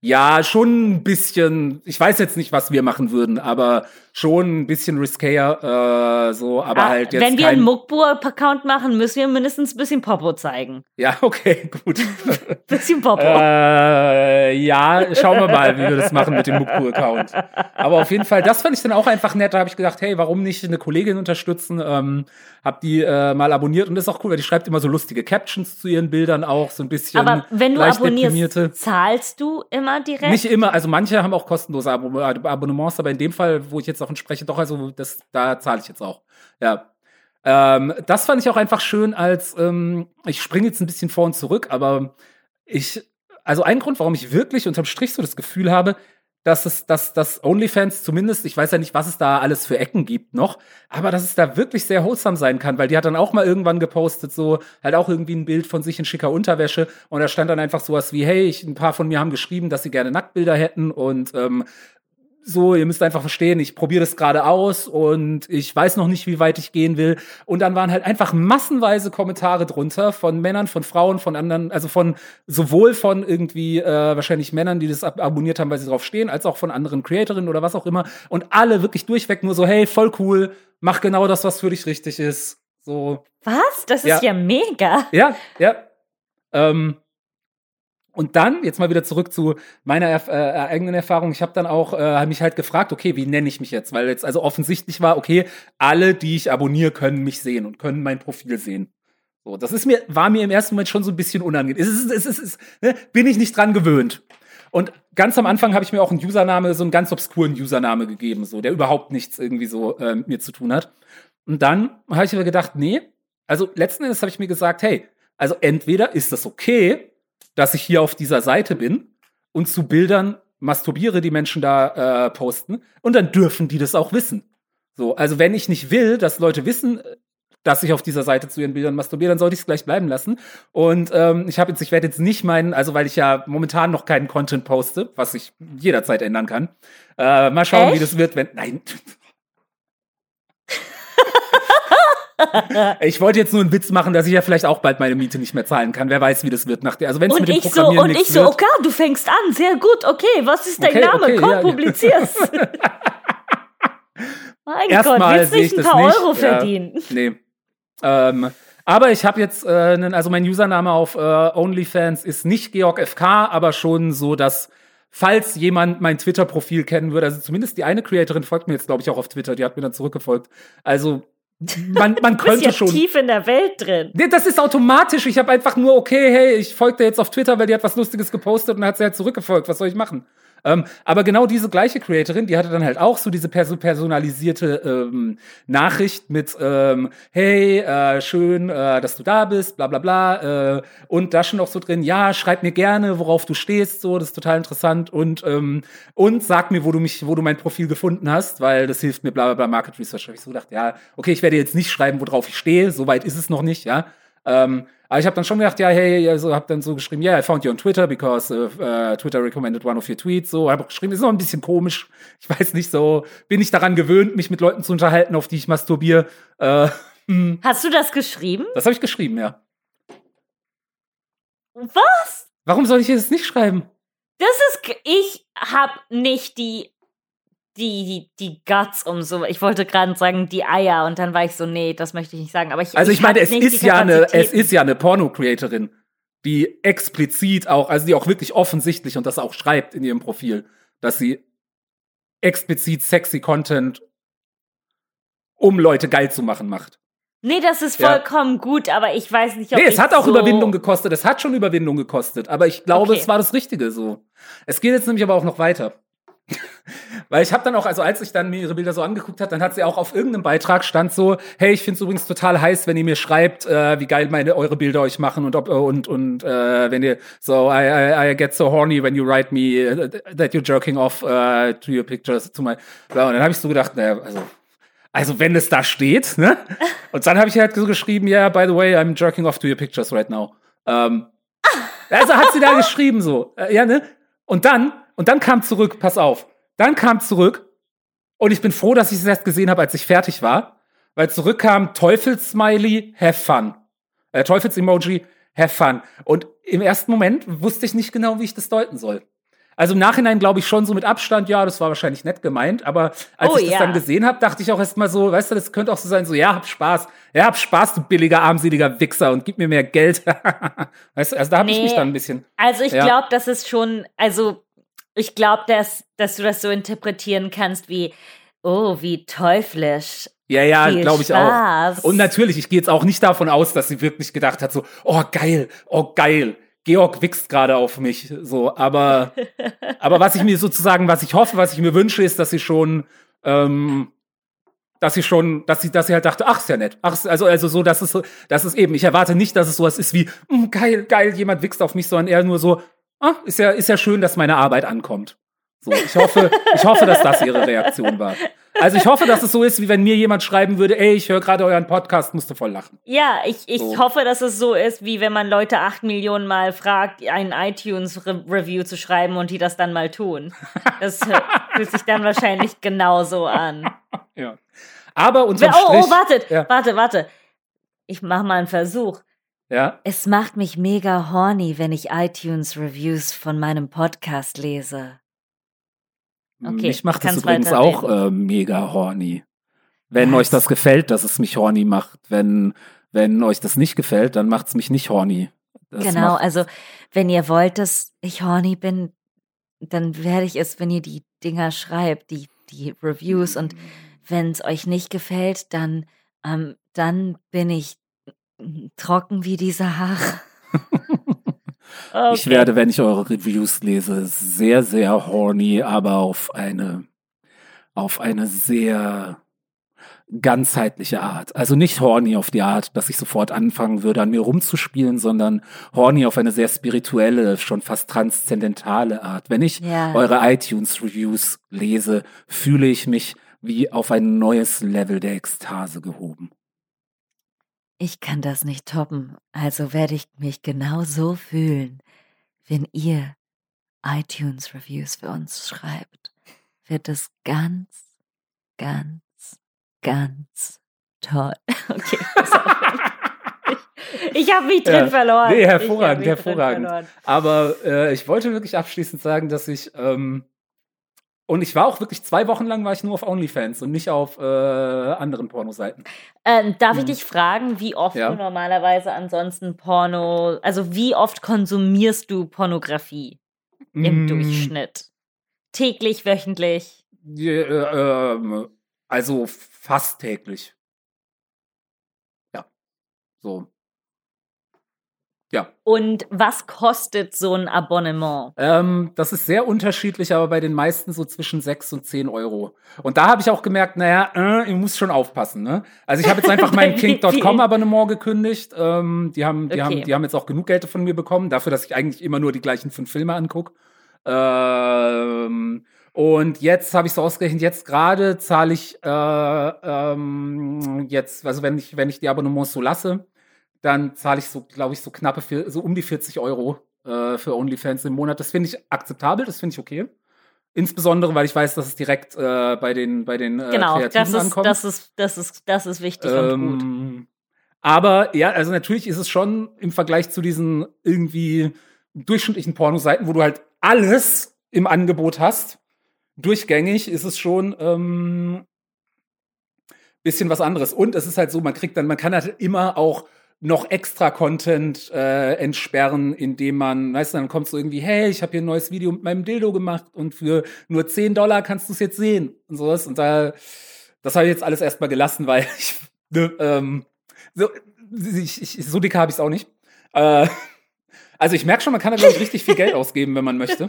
ja, schon ein bisschen, ich weiß jetzt nicht, was wir machen würden, aber schon ein bisschen riskier, äh, so, aber Ah, halt jetzt Wenn wir kein, einen Muckbo-Account machen, müssen wir mindestens ein bisschen Popo zeigen. Ja, okay, gut. Bisschen Popo. äh, ja, schauen wir mal, wie wir das machen mit dem Mukku-Account. Aber auf jeden Fall, das fand ich dann auch einfach nett. Da habe ich gedacht, hey, warum nicht eine Kollegin unterstützen? Ähm, hab die äh, mal abonniert und das ist auch cool, weil die schreibt immer so lustige Captions zu ihren Bildern auch, so ein bisschen Aber wenn du abonnierst, zahlst du immer direkt? Nicht immer, also manche haben auch kostenlose Abo Abonnements, aber in dem Fall, wo ich jetzt davon spreche, doch, also das, da zahle ich jetzt auch. Ja. Ähm, das fand ich auch einfach schön, als ähm, ich springe jetzt ein bisschen vor und zurück, aber ich, also ein Grund, warum ich wirklich unterm Strich so das Gefühl habe, dass es, dass, dass OnlyFans zumindest, ich weiß ja nicht, was es da alles für Ecken gibt noch, aber dass es da wirklich sehr wholesome sein kann, weil die hat dann auch mal irgendwann gepostet, so halt auch irgendwie ein Bild von sich in schicker Unterwäsche und da stand dann einfach sowas wie, hey, ich, ein paar von mir haben geschrieben, dass sie gerne Nacktbilder hätten und ähm, so, ihr müsst einfach verstehen, ich probiere das gerade aus und ich weiß noch nicht, wie weit ich gehen will. Und dann waren halt einfach massenweise Kommentare drunter von Männern, von Frauen, von anderen, also von sowohl von irgendwie äh, wahrscheinlich Männern, die das ab abonniert haben, weil sie drauf stehen, als auch von anderen Creatorinnen oder was auch immer. Und alle wirklich durchweg nur so, hey, voll cool, mach genau das, was für dich richtig ist. So. Was? Das ist ja, Ja. mega. Ja, ja. Ähm, und dann, jetzt mal wieder zurück zu meiner Erf äh, eigenen Erfahrung. Ich habe dann auch äh, mich halt gefragt, okay, wie nenne ich mich jetzt? Weil jetzt also offensichtlich war, okay, alle, die ich abonniere, können mich sehen und können mein Profil sehen. So, das ist mir, war mir im ersten Moment schon so ein bisschen unangenehm. Es ist, es ist, es ist, ne? bin ich nicht dran gewöhnt. Und ganz am Anfang habe ich mir auch einen Username, so einen ganz obskuren Username gegeben, so, der überhaupt nichts irgendwie so äh, mit mir zu tun hat. Und dann habe ich mir gedacht, nee, also letzten Endes habe ich mir gesagt, hey, also entweder ist das okay, dass ich hier auf dieser Seite bin und zu Bildern masturbiere, die Menschen da äh, posten, und dann dürfen die das auch wissen. So, also wenn ich nicht will, dass Leute wissen, dass ich auf dieser Seite zu ihren Bildern masturbiere, dann sollte ich es gleich bleiben lassen. Und ähm, ich habe jetzt, ich werde jetzt nicht meinen, also weil ich ja momentan noch keinen Content poste, was ich jederzeit ändern kann. Äh, mal schauen, wie Echt? das wird, wenn. Nein. ich wollte jetzt nur einen Witz machen, dass ich ja vielleicht auch bald meine Miete nicht mehr zahlen kann. Wer weiß, wie das wird nach der. Also wenn es Und mit dem ich so, Programmieren und ich so, wird. okay, du fängst an, sehr gut, okay, was ist dein Okay, Name? okay, Komm, ja. publizier's. mein Gott, Erstmal willst sehe nicht ich ein paar nicht. Euro Ja. verdienen? Nee. Ähm, aber ich habe jetzt, äh, einen, also mein Username auf äh, OnlyFans ist nicht Georg FK, aber schon so, dass falls jemand mein Twitter-Profil kennen würde, also zumindest die eine Creatorin folgt mir jetzt, glaube ich, auch auf Twitter, die hat mir dann zurückgefolgt. Also man, man Du bist könnte ja schon. tief in der Welt drin. Nee, das ist automatisch. Ich habe einfach nur, okay, hey, ich folge dir jetzt auf Twitter, weil die hat was Lustiges gepostet und dann hat sie halt zurückgefolgt. Was soll ich machen? Ähm, aber genau diese gleiche Creatorin, die hatte dann halt auch so diese perso personalisierte ähm, Nachricht mit, ähm, hey, äh, schön, äh, dass du da bist, bla bla bla. Äh, und da schon auch so drin, ja, schreib mir gerne, worauf du stehst, so, das ist total interessant. Und, ähm, und sag mir, wo du mich, wo du mein Profil gefunden hast, weil das hilft mir, bla bla bla, Market Research. Hab ich so gedacht, ja, okay, ich werde jetzt nicht schreiben, worauf ich stehe, soweit ist es noch nicht, ja. Ähm, aber ich habe dann schon gedacht, ja, hey, also habe dann so geschrieben, yeah, I found you on Twitter because uh, Twitter recommended one of your tweets. So, habe auch geschrieben, ist noch ein bisschen komisch. Ich weiß nicht, so bin ich daran gewöhnt, mich mit Leuten zu unterhalten, auf die ich masturbiere. Äh, hm, Hast du das geschrieben? das habe ich geschrieben, ja. Was? Warum soll ich es nicht schreiben? Das ist, ich hab nicht die, die, die, die Guts um so, ich wollte gerade sagen, die Eier und dann war ich so, nee, das möchte ich nicht sagen, aber ich, Also ich, meine, hab es ist ja eine, es ist ja eine Porno-Creatorin, die explizit auch, also die auch wirklich offensichtlich und das auch schreibt in ihrem Profil, dass sie explizit sexy Content, um Leute geil zu machen, macht. Nee, das ist Ja. vollkommen gut, aber ich weiß nicht, ob Nee, es ich hat auch so Überwindung gekostet, es hat schon Überwindung gekostet, aber ich glaube, Okay. es war das Richtige so. Es geht jetzt nämlich aber auch noch weiter. Weil ich habe dann auch, also als ich dann mir ihre Bilder so angeguckt habe, dann hat sie auch auf irgendeinem Beitrag stand so, hey, ich finde es übrigens total heiß, wenn ihr mir schreibt, äh, wie geil meine eure Bilder euch machen und ob und und äh, wenn ihr so I, I, I get so horny when you write me uh, that you're jerking off uh, to your pictures to my ja, und dann habe ich so gedacht, naja, also also wenn es da steht, ne? Und dann habe ich halt so geschrieben, ja, yeah, by the way, I'm jerking off to your pictures right now. Ähm, also hat sie da geschrieben so, äh, ja, ne? Und dann, und dann kam zurück, pass auf, dann kam zurück und ich bin froh, dass ich es erst gesehen habe, als ich fertig war, weil zurückkam Teufels-Smiley, have fun. Äh, Teufels-Emoji, have fun. Und im ersten Moment wusste ich nicht genau, wie ich das deuten soll. Also im Nachhinein glaube ich schon so mit Abstand, ja, das war wahrscheinlich nett gemeint, aber als Oh, ich das ja. dann gesehen habe, dachte ich auch erst mal so, weißt du, das könnte auch so sein, so, ja, hab Spaß, ja, hab Spaß, du billiger, armseliger Wichser und gib mir mehr Geld. weißt du, also da habe ich Nee. mich dann ein bisschen. Also ich Ja. glaube, das ist schon, also ich glaube, dass, dass du das so interpretieren kannst wie, oh, wie teuflisch. Ja, ja, glaube ich Spaß. auch. Und natürlich, ich gehe jetzt auch nicht davon aus, dass sie wirklich gedacht hat, so, oh geil, oh geil. Georg wichst gerade auf mich, so, aber, aber was ich mir sozusagen, was ich hoffe, was ich mir wünsche, ist, dass sie schon, ähm, dass sie schon, dass sie, dass sie halt dachte, ach, ist ja nett. Ach, ist- also, also so, dass es so, dass es eben, ich erwarte nicht, dass es sowas ist wie, "Mm, geil, geil, jemand wichst auf mich, sondern eher nur so, ah, ist ja, ist ja schön, dass meine Arbeit ankommt. So, ich hoffe, ich hoffe, dass das ihre Reaktion war. Also ich hoffe, dass es so ist, wie wenn mir jemand schreiben würde, ey, ich höre gerade euren Podcast, musst du voll lachen. Ja, ich, ich So. hoffe, dass es so ist, wie wenn man Leute acht Millionen Mal fragt, ein iTunes-Review zu schreiben und die das dann mal tun. Das fühlt sich dann wahrscheinlich genauso an. Ja. Aber unterm Oh, Strich, oh, wartet, Ja. warte, warte. Ich mach mal einen Versuch. Ja, Es macht mich mega horny, wenn ich iTunes-Reviews von meinem Podcast lese. Okay, mich macht es kannst übrigens auch äh, mega horny. Wenn Was? euch das gefällt, dass es mich horny macht. Wenn, wenn euch das nicht gefällt, dann macht es mich nicht horny. Das genau, also wenn ihr wollt, dass ich horny bin, dann werde ich es, wenn ihr die Dinger schreibt, die, die Reviews und wenn es euch nicht gefällt, dann, ähm, dann bin ich trocken wie diese Haare. Ich werde, wenn ich eure Reviews lese, sehr, sehr horny, aber auf eine, auf eine sehr ganzheitliche Art. Also nicht horny auf die Art, dass ich sofort anfangen würde, an mir rumzuspielen, sondern horny auf eine sehr spirituelle, schon fast transzendentale Art. Wenn ich Ja. eure iTunes-Reviews lese, fühle ich mich wie auf ein neues Level der Ekstase gehoben. Ich kann das nicht toppen, also werde ich mich genau so fühlen, wenn ihr iTunes-Reviews für uns schreibt. Wird es ganz, ganz, ganz toll. Okay, ich, ich habe mich drin Ja. verloren. Nee, hervorragend, hervorragend. Aber äh, ich wollte wirklich abschließend sagen, dass ich ähm, und ich war auch wirklich zwei Wochen lang war ich nur auf OnlyFans und nicht auf äh, anderen Pornoseiten. Ähm, darf ich Hm. dich fragen, wie oft Ja. du normalerweise ansonsten Porno, also wie oft konsumierst du Pornografie im Mm, Durchschnitt? Täglich, wöchentlich? ja, äh, ähm, also fast täglich. Ja, so. Ja, Und was kostet so ein Abonnement? ähm, das ist sehr unterschiedlich, aber bei den meisten so zwischen 6 und 10 Euro. Und da habe ich auch gemerkt, naja, äh, ich muss schon aufpassen. Ne? Also ich habe jetzt einfach mein? King.com-Abonnement gekündigt. Ähm, die, haben, die, Okay. haben, die haben jetzt auch genug Geld von mir bekommen, dafür, dass ich eigentlich immer nur die gleichen fünf Filme angucke. Ähm, und jetzt habe ich so ausgerechnet, jetzt gerade zahle ich äh, ähm, jetzt, also wenn ich, wenn ich die Abonnements so lasse, dann zahle ich so, glaube ich, so knappe, vier, so um die 40 Euro äh, für OnlyFans im Monat. Das finde ich akzeptabel, das finde ich okay. Insbesondere, weil ich weiß, dass es direkt äh, bei den, bei den äh, genau, Kreativen das ist, ankommt. das, ist, das, ist, das ist wichtig und gut. Ähm, aber ja, also natürlich ist es schon im Vergleich zu diesen irgendwie durchschnittlichen Pornoseiten, wo du halt alles im Angebot hast, durchgängig, ist es schon ähm, bisschen was anderes. Und es ist halt so, man kriegt dann, man kann halt immer auch noch extra Content äh, entsperren, indem man, weißt du, dann kommt so irgendwie, hey, ich habe hier ein neues Video mit meinem Dildo gemacht und für nur 10 Dollar kannst du es jetzt sehen und sowas. Und da, das habe ich jetzt alles erstmal gelassen, weil ich, ne, ähm, so, ich, ich, so dick habe ich es auch nicht. Äh, also ich merke schon, man kann da glaube ich richtig viel Geld ausgeben, wenn man möchte.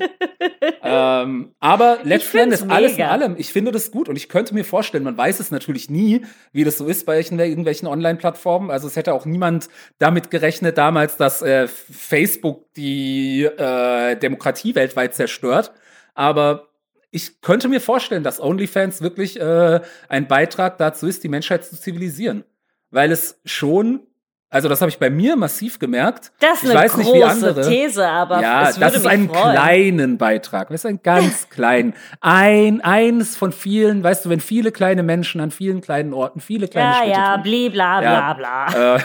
ähm, aber letzten find's Endes alles in allem, ich finde das gut und ich könnte mir vorstellen, man weiß es natürlich nie, wie das so ist bei irgendwelchen, irgendwelchen Online-Plattformen. Also es hätte auch niemand damit gerechnet damals, dass äh, Facebook die äh, Demokratie weltweit zerstört. Aber ich könnte mir vorstellen, dass OnlyFans wirklich äh, ein Beitrag dazu ist, die Menschheit zu zivilisieren. Weil es schon, also das habe ich bei mir massiv gemerkt. Das ist ich eine nicht, große andere. These, aber ja, es würde das ist mich ein freuen. kleinen Beitrag. Das ist ein ganz klein. Ein, eins von vielen, weißt du, wenn viele kleine Menschen an vielen kleinen Orten viele kleine Ja, Schritte ja, tun. bli, bla, bla, Ja. bla. Äh,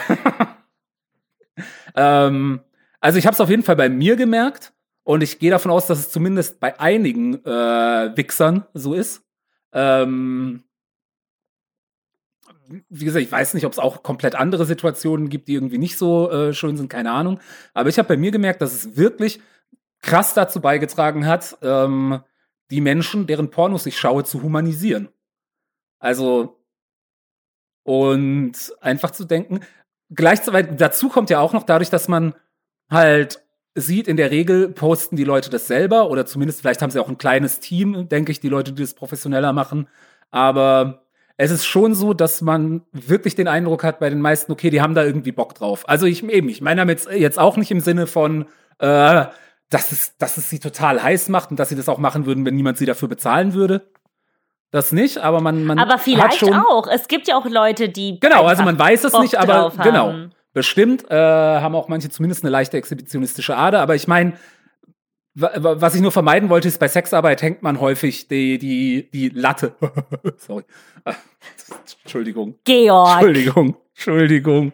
ähm, also ich habe es auf jeden Fall bei mir gemerkt und ich gehe davon aus, dass es zumindest bei einigen äh, Wichsern so ist. Ähm, wie gesagt, ich weiß nicht, ob es auch komplett andere Situationen gibt, die irgendwie nicht so äh, schön sind, keine Ahnung. Aber ich habe bei mir gemerkt, dass es wirklich krass dazu beigetragen hat, ähm, die Menschen, deren Pornos ich schaue, zu humanisieren. Also und einfach zu denken, gleichzeitig dazu kommt ja auch noch dadurch, dass man halt sieht, in der Regel posten die Leute das selber oder zumindest vielleicht haben sie auch ein kleines Team, denke ich, die Leute, die das professioneller machen. Aber es ist schon so, dass man wirklich den Eindruck hat bei den meisten, okay, die haben da irgendwie Bock drauf. Also ich eben, ich meine damit jetzt auch nicht im Sinne von, äh, dass es, dass es sie total heiß macht und dass sie das auch machen würden, wenn niemand sie dafür bezahlen würde. Das nicht, aber man, man Aber hat vielleicht schon, auch. Es gibt ja auch Leute, die. Genau, also man weiß es Bock nicht, aber genau. Bestimmt äh, haben auch manche zumindest eine leichte exhibitionistische Ader, aber ich meine, was ich nur vermeiden wollte, ist, bei Sexarbeit hängt man häufig die, die, die Latte. Sorry. Entschuldigung. Georg. Entschuldigung. Entschuldigung.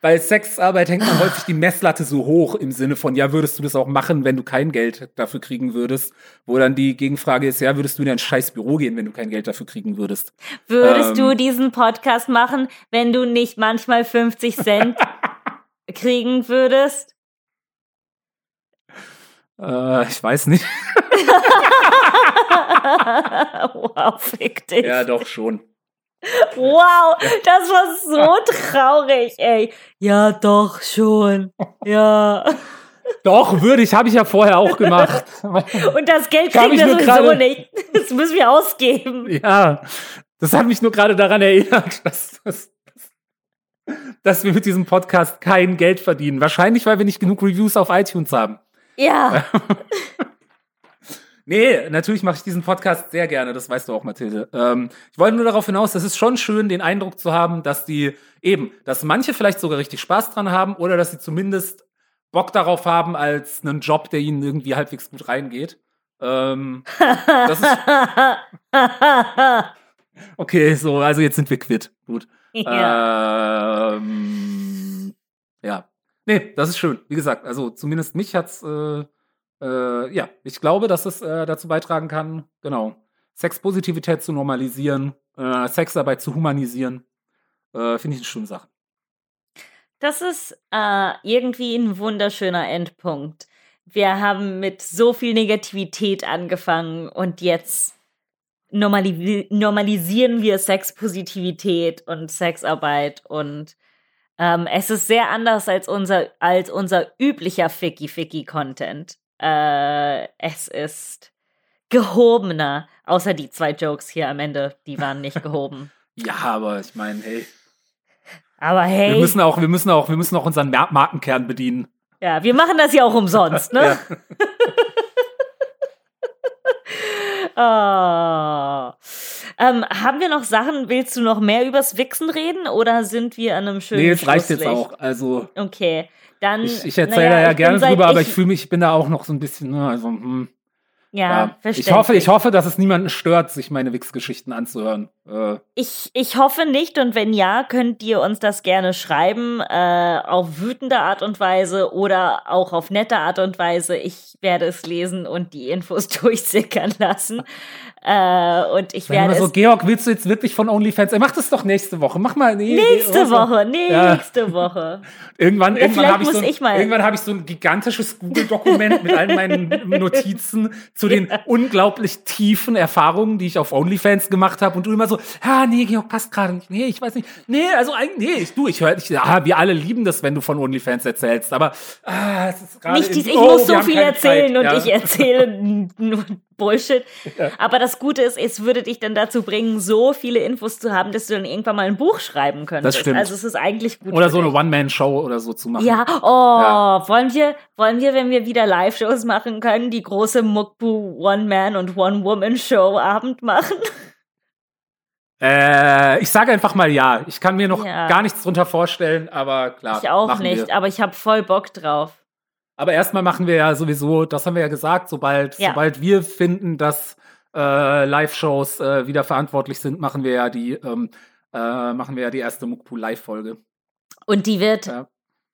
Bei Sexarbeit hängt man häufig die Messlatte so hoch im Sinne von, ja, würdest du das auch machen, wenn du kein Geld dafür kriegen würdest? Wo dann die Gegenfrage ist, ja, würdest du in ein scheiß Büro gehen, wenn du kein Geld dafür kriegen würdest? Würdest Ähm. du diesen Podcast machen, wenn du nicht manchmal 50 Cent kriegen würdest? Äh, ich weiß nicht. wow, fick dich. Ja, doch schon. Wow, das war so traurig, ey. Ja, doch schon. Ja. Doch, würde ich, habe ich ja vorher auch gemacht. Und das Geld kriegen ich wir sowieso gerade- nicht. Das müssen wir ausgeben. ja, das hat mich nur gerade daran erinnert, dass, dass, dass wir mit diesem Podcast kein Geld verdienen. Wahrscheinlich, weil wir nicht genug Reviews auf iTunes haben. Ja. Nee, natürlich mache ich diesen Podcast sehr gerne, das weißt du auch, Mathilde. Ähm, ich wollte nur darauf hinaus, es ist schon schön, den Eindruck zu haben, dass die eben, dass manche vielleicht sogar richtig Spaß dran haben oder dass sie zumindest Bock darauf haben, als einen Job, der ihnen irgendwie halbwegs gut reingeht. Ähm, das ist, okay, so, also jetzt sind wir quitt. Gut. ja. Ähm, ja. Nee, das ist schön. Wie gesagt, also zumindest mich hat's, äh, äh, ja, ich glaube, dass es äh, dazu beitragen kann, genau, Sexpositivität zu normalisieren, äh, Sexarbeit zu humanisieren. Äh, Finde ich eine schöne Sache. Das ist äh, irgendwie ein wunderschöner Endpunkt. Wir haben mit so viel Negativität angefangen und jetzt normali normalisieren wir Sexpositivität und Sexarbeit und ähm, es ist sehr anders als unser, als unser üblicher Ficky-Ficky-Content. Äh, es ist gehobener, außer die zwei Jokes hier am Ende, die waren nicht gehoben. Ja, aber ich meine, hey, Aber hey. wir müssen auch, wir müssen auch, wir müssen auch unseren Mar Markenkern bedienen. Ja, wir machen das ja auch umsonst, ne? Ja. Ähm, haben wir noch Sachen, willst du noch mehr übers Wichsen reden oder sind wir an einem schönen Nee, es reicht jetzt auch. Also, Okay, dann. ich, ich erzähle da ja gerne drüber, aber ich ich- fühle mich, ich bin da auch noch so ein bisschen, ne, also, hm. Ja, Ja, verständlich. ich hoffe, ich hoffe, dass es niemanden stört, sich meine Wix-Geschichten anzuhören. Äh, Ich, ich hoffe nicht und wenn ja, könnt ihr uns das gerne schreiben, äh, auf wütende Art und Weise oder auch auf nette Art und Weise. Ich werde es lesen und die Infos durchsickern lassen. Äh, und ich werde so, es Georg, willst du jetzt wirklich von OnlyFans? Ey, mach das doch nächste Woche. Mach mal. Nee, nächste nee, Woche, Ja. nächste Woche. Irgendwann, Ja, irgendwann vielleicht habe ich, muss so ein- ich mal- irgendwann hab ich so ein gigantisches Google-Dokument mit all meinen Notizen zu den unglaublich tiefen Erfahrungen, die ich auf OnlyFans gemacht habe. Und du immer so, ja, nee, Georg, passt gerade nicht. Nee, ich weiß nicht. Nee, also eigentlich, nee, ich, du, ich höre, ich, ah, wir alle lieben das, wenn du von OnlyFans erzählst. Aber ah, es ist gerade. Nicht in- ich oh, muss so viel erzählen Zeit. und Ja. ich erzähle nur Bullshit. Aber das Gute ist, es würde dich dann dazu bringen, so viele Infos zu haben, dass du dann irgendwann mal ein Buch schreiben könntest. Das stimmt. Also es ist eigentlich gut. Oder so eine dich. One-Man-Show oder so zu machen. Ja, oh, Ja. wollen wir, wollen wir, wenn wir wieder Live-Shows machen können, die große Mukbu One-Man und One-Woman-Show Abend machen? Äh, ich sage einfach mal ja. Ich kann mir noch Ja. gar nichts drunter vorstellen, aber klar. ich auch nicht, Wir. aber ich habe voll Bock drauf. Aber erstmal machen wir ja sowieso, das haben wir ja gesagt, sobald, Ja. sobald wir finden, dass äh, Live-Shows äh, wieder verantwortlich sind, machen wir ja die, ähm, äh, machen wir ja die erste Mukpu Live-Folge. Und die wird Ja.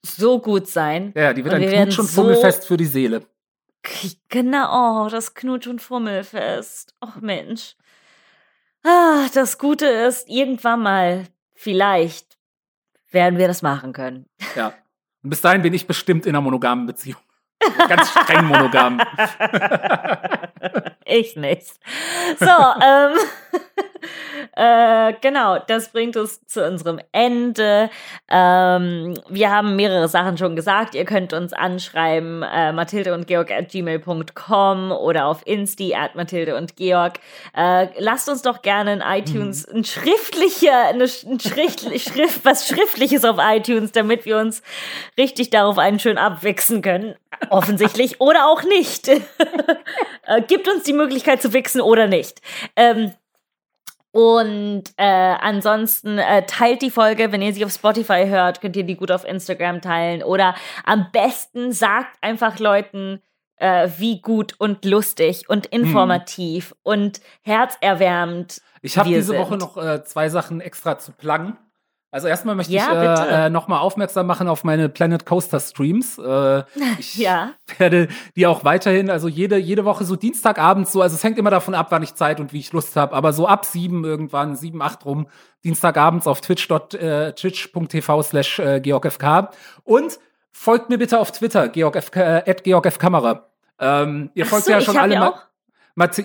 so gut sein. Ja, die wird Und ein wir Knutsch- und so- Fummelfest für die Seele. Genau, das Knutsch- und Fummelfest. Och Mensch. Ah, das Gute ist, irgendwann mal, vielleicht, werden wir das machen können. Ja. Und bis dahin bin ich bestimmt in einer monogamen Beziehung. Ganz streng monogam. ich nicht. So, ähm, Äh, genau, das bringt uns zu unserem Ende. Ähm, wir haben mehrere Sachen schon gesagt. Ihr könnt uns anschreiben, äh, mathilde und Georg at gmail.com oder auf Insti at Mathilde und Georg. Äh, lasst uns doch gerne in iTunes mhm. ein schriftlicher, eine, ein Schrift, Schrift, was Schriftliches auf iTunes, damit wir uns richtig darauf einen schön abwichsen können. Offensichtlich. oder auch nicht. äh, gibt uns die Möglichkeit zu wichsen oder nicht. Ähm, und äh, ansonsten äh, teilt die Folge, wenn ihr sie auf Spotify hört, könnt ihr die gut auf Instagram teilen. Oder am besten sagt einfach Leuten, äh, wie gut und lustig und informativ hm. und herzerwärmend. Ich habe diese sind. Woche noch äh, zwei Sachen extra zu pluggen. Also erstmal möchte ja, ich äh, äh, nochmal aufmerksam machen auf meine Planet Coaster Streams. Äh, ich ja. werde die auch weiterhin, also jede, jede Woche so Dienstagabends so, also es hängt immer davon ab, wann ich Zeit und wie ich Lust habe, aber so ab sieben irgendwann, sieben, acht rum, Dienstagabends auf twitch.tv äh, twitch slash äh, georgfk. Und folgt mir bitte auf Twitter, georgfk, äh, at georgfkamera. Ähm, ihr folgt so, ja schon alle.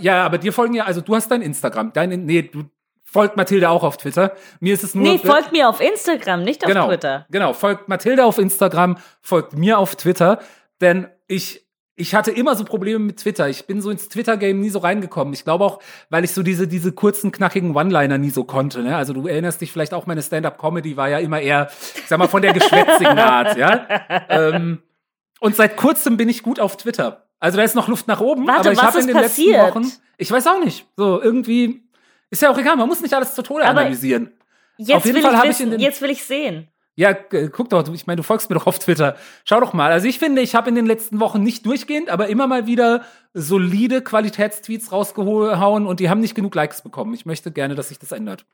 Ja, aber dir folgen ja, also du hast dein Instagram, dein, nee, du, folgt Mathilde auch auf Twitter. Mir ist es nur. Nee, folgt mir auf Instagram, nicht auf genau, Twitter. Genau, folgt Mathilde auf Instagram, folgt mir auf Twitter, denn ich ich hatte immer so Probleme mit Twitter. Ich bin so ins Twitter-Game nie so reingekommen. Ich glaube auch, weil ich so diese, diese kurzen, knackigen One-Liner nie so konnte. Ne? Also du erinnerst dich vielleicht auch, meine Stand-Up-Comedy war ja immer eher, ich sag mal, von der geschwätzigen Art. Ja? Ähm, und seit kurzem bin ich gut auf Twitter. Also da ist noch Luft nach oben, Warte, aber ich habe in den passiert? letzten Wochen, ich weiß auch nicht, so irgendwie ist ja auch egal, man muss nicht alles zu Tode Aber analysieren. Jetzt Auf jeden Fall habe ich in den, Jetzt will ich sehen. Ja, guck doch, ich meine, du folgst mir doch auf Twitter. Schau doch mal. Also ich finde, ich habe in den letzten Wochen nicht durchgehend, aber immer mal wieder solide Qualitätstweets rausgehauen und die haben nicht genug Likes bekommen. Ich möchte gerne, dass sich das ändert.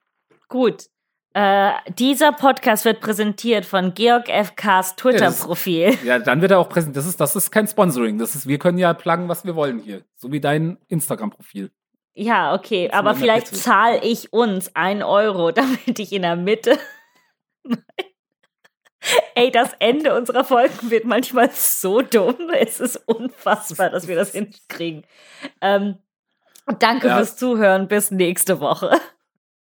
Gut. Äh, dieser Podcast wird präsentiert von Georg FKs Twitter-Profil. Ja, ja, dann wird er auch präsentiert. Das ist, das ist kein Sponsoring. Das ist, wir können ja pluggen, was wir wollen hier. So wie dein Instagram-Profil. Ja, okay, aber vielleicht zahle ich uns ein Euro, damit ich in der Mitte. Ey, das Ende unserer Folgen wird manchmal so dumm. Es ist unfassbar, dass wir das hinkriegen. Ähm, danke ja. fürs Zuhören. Bis nächste Woche.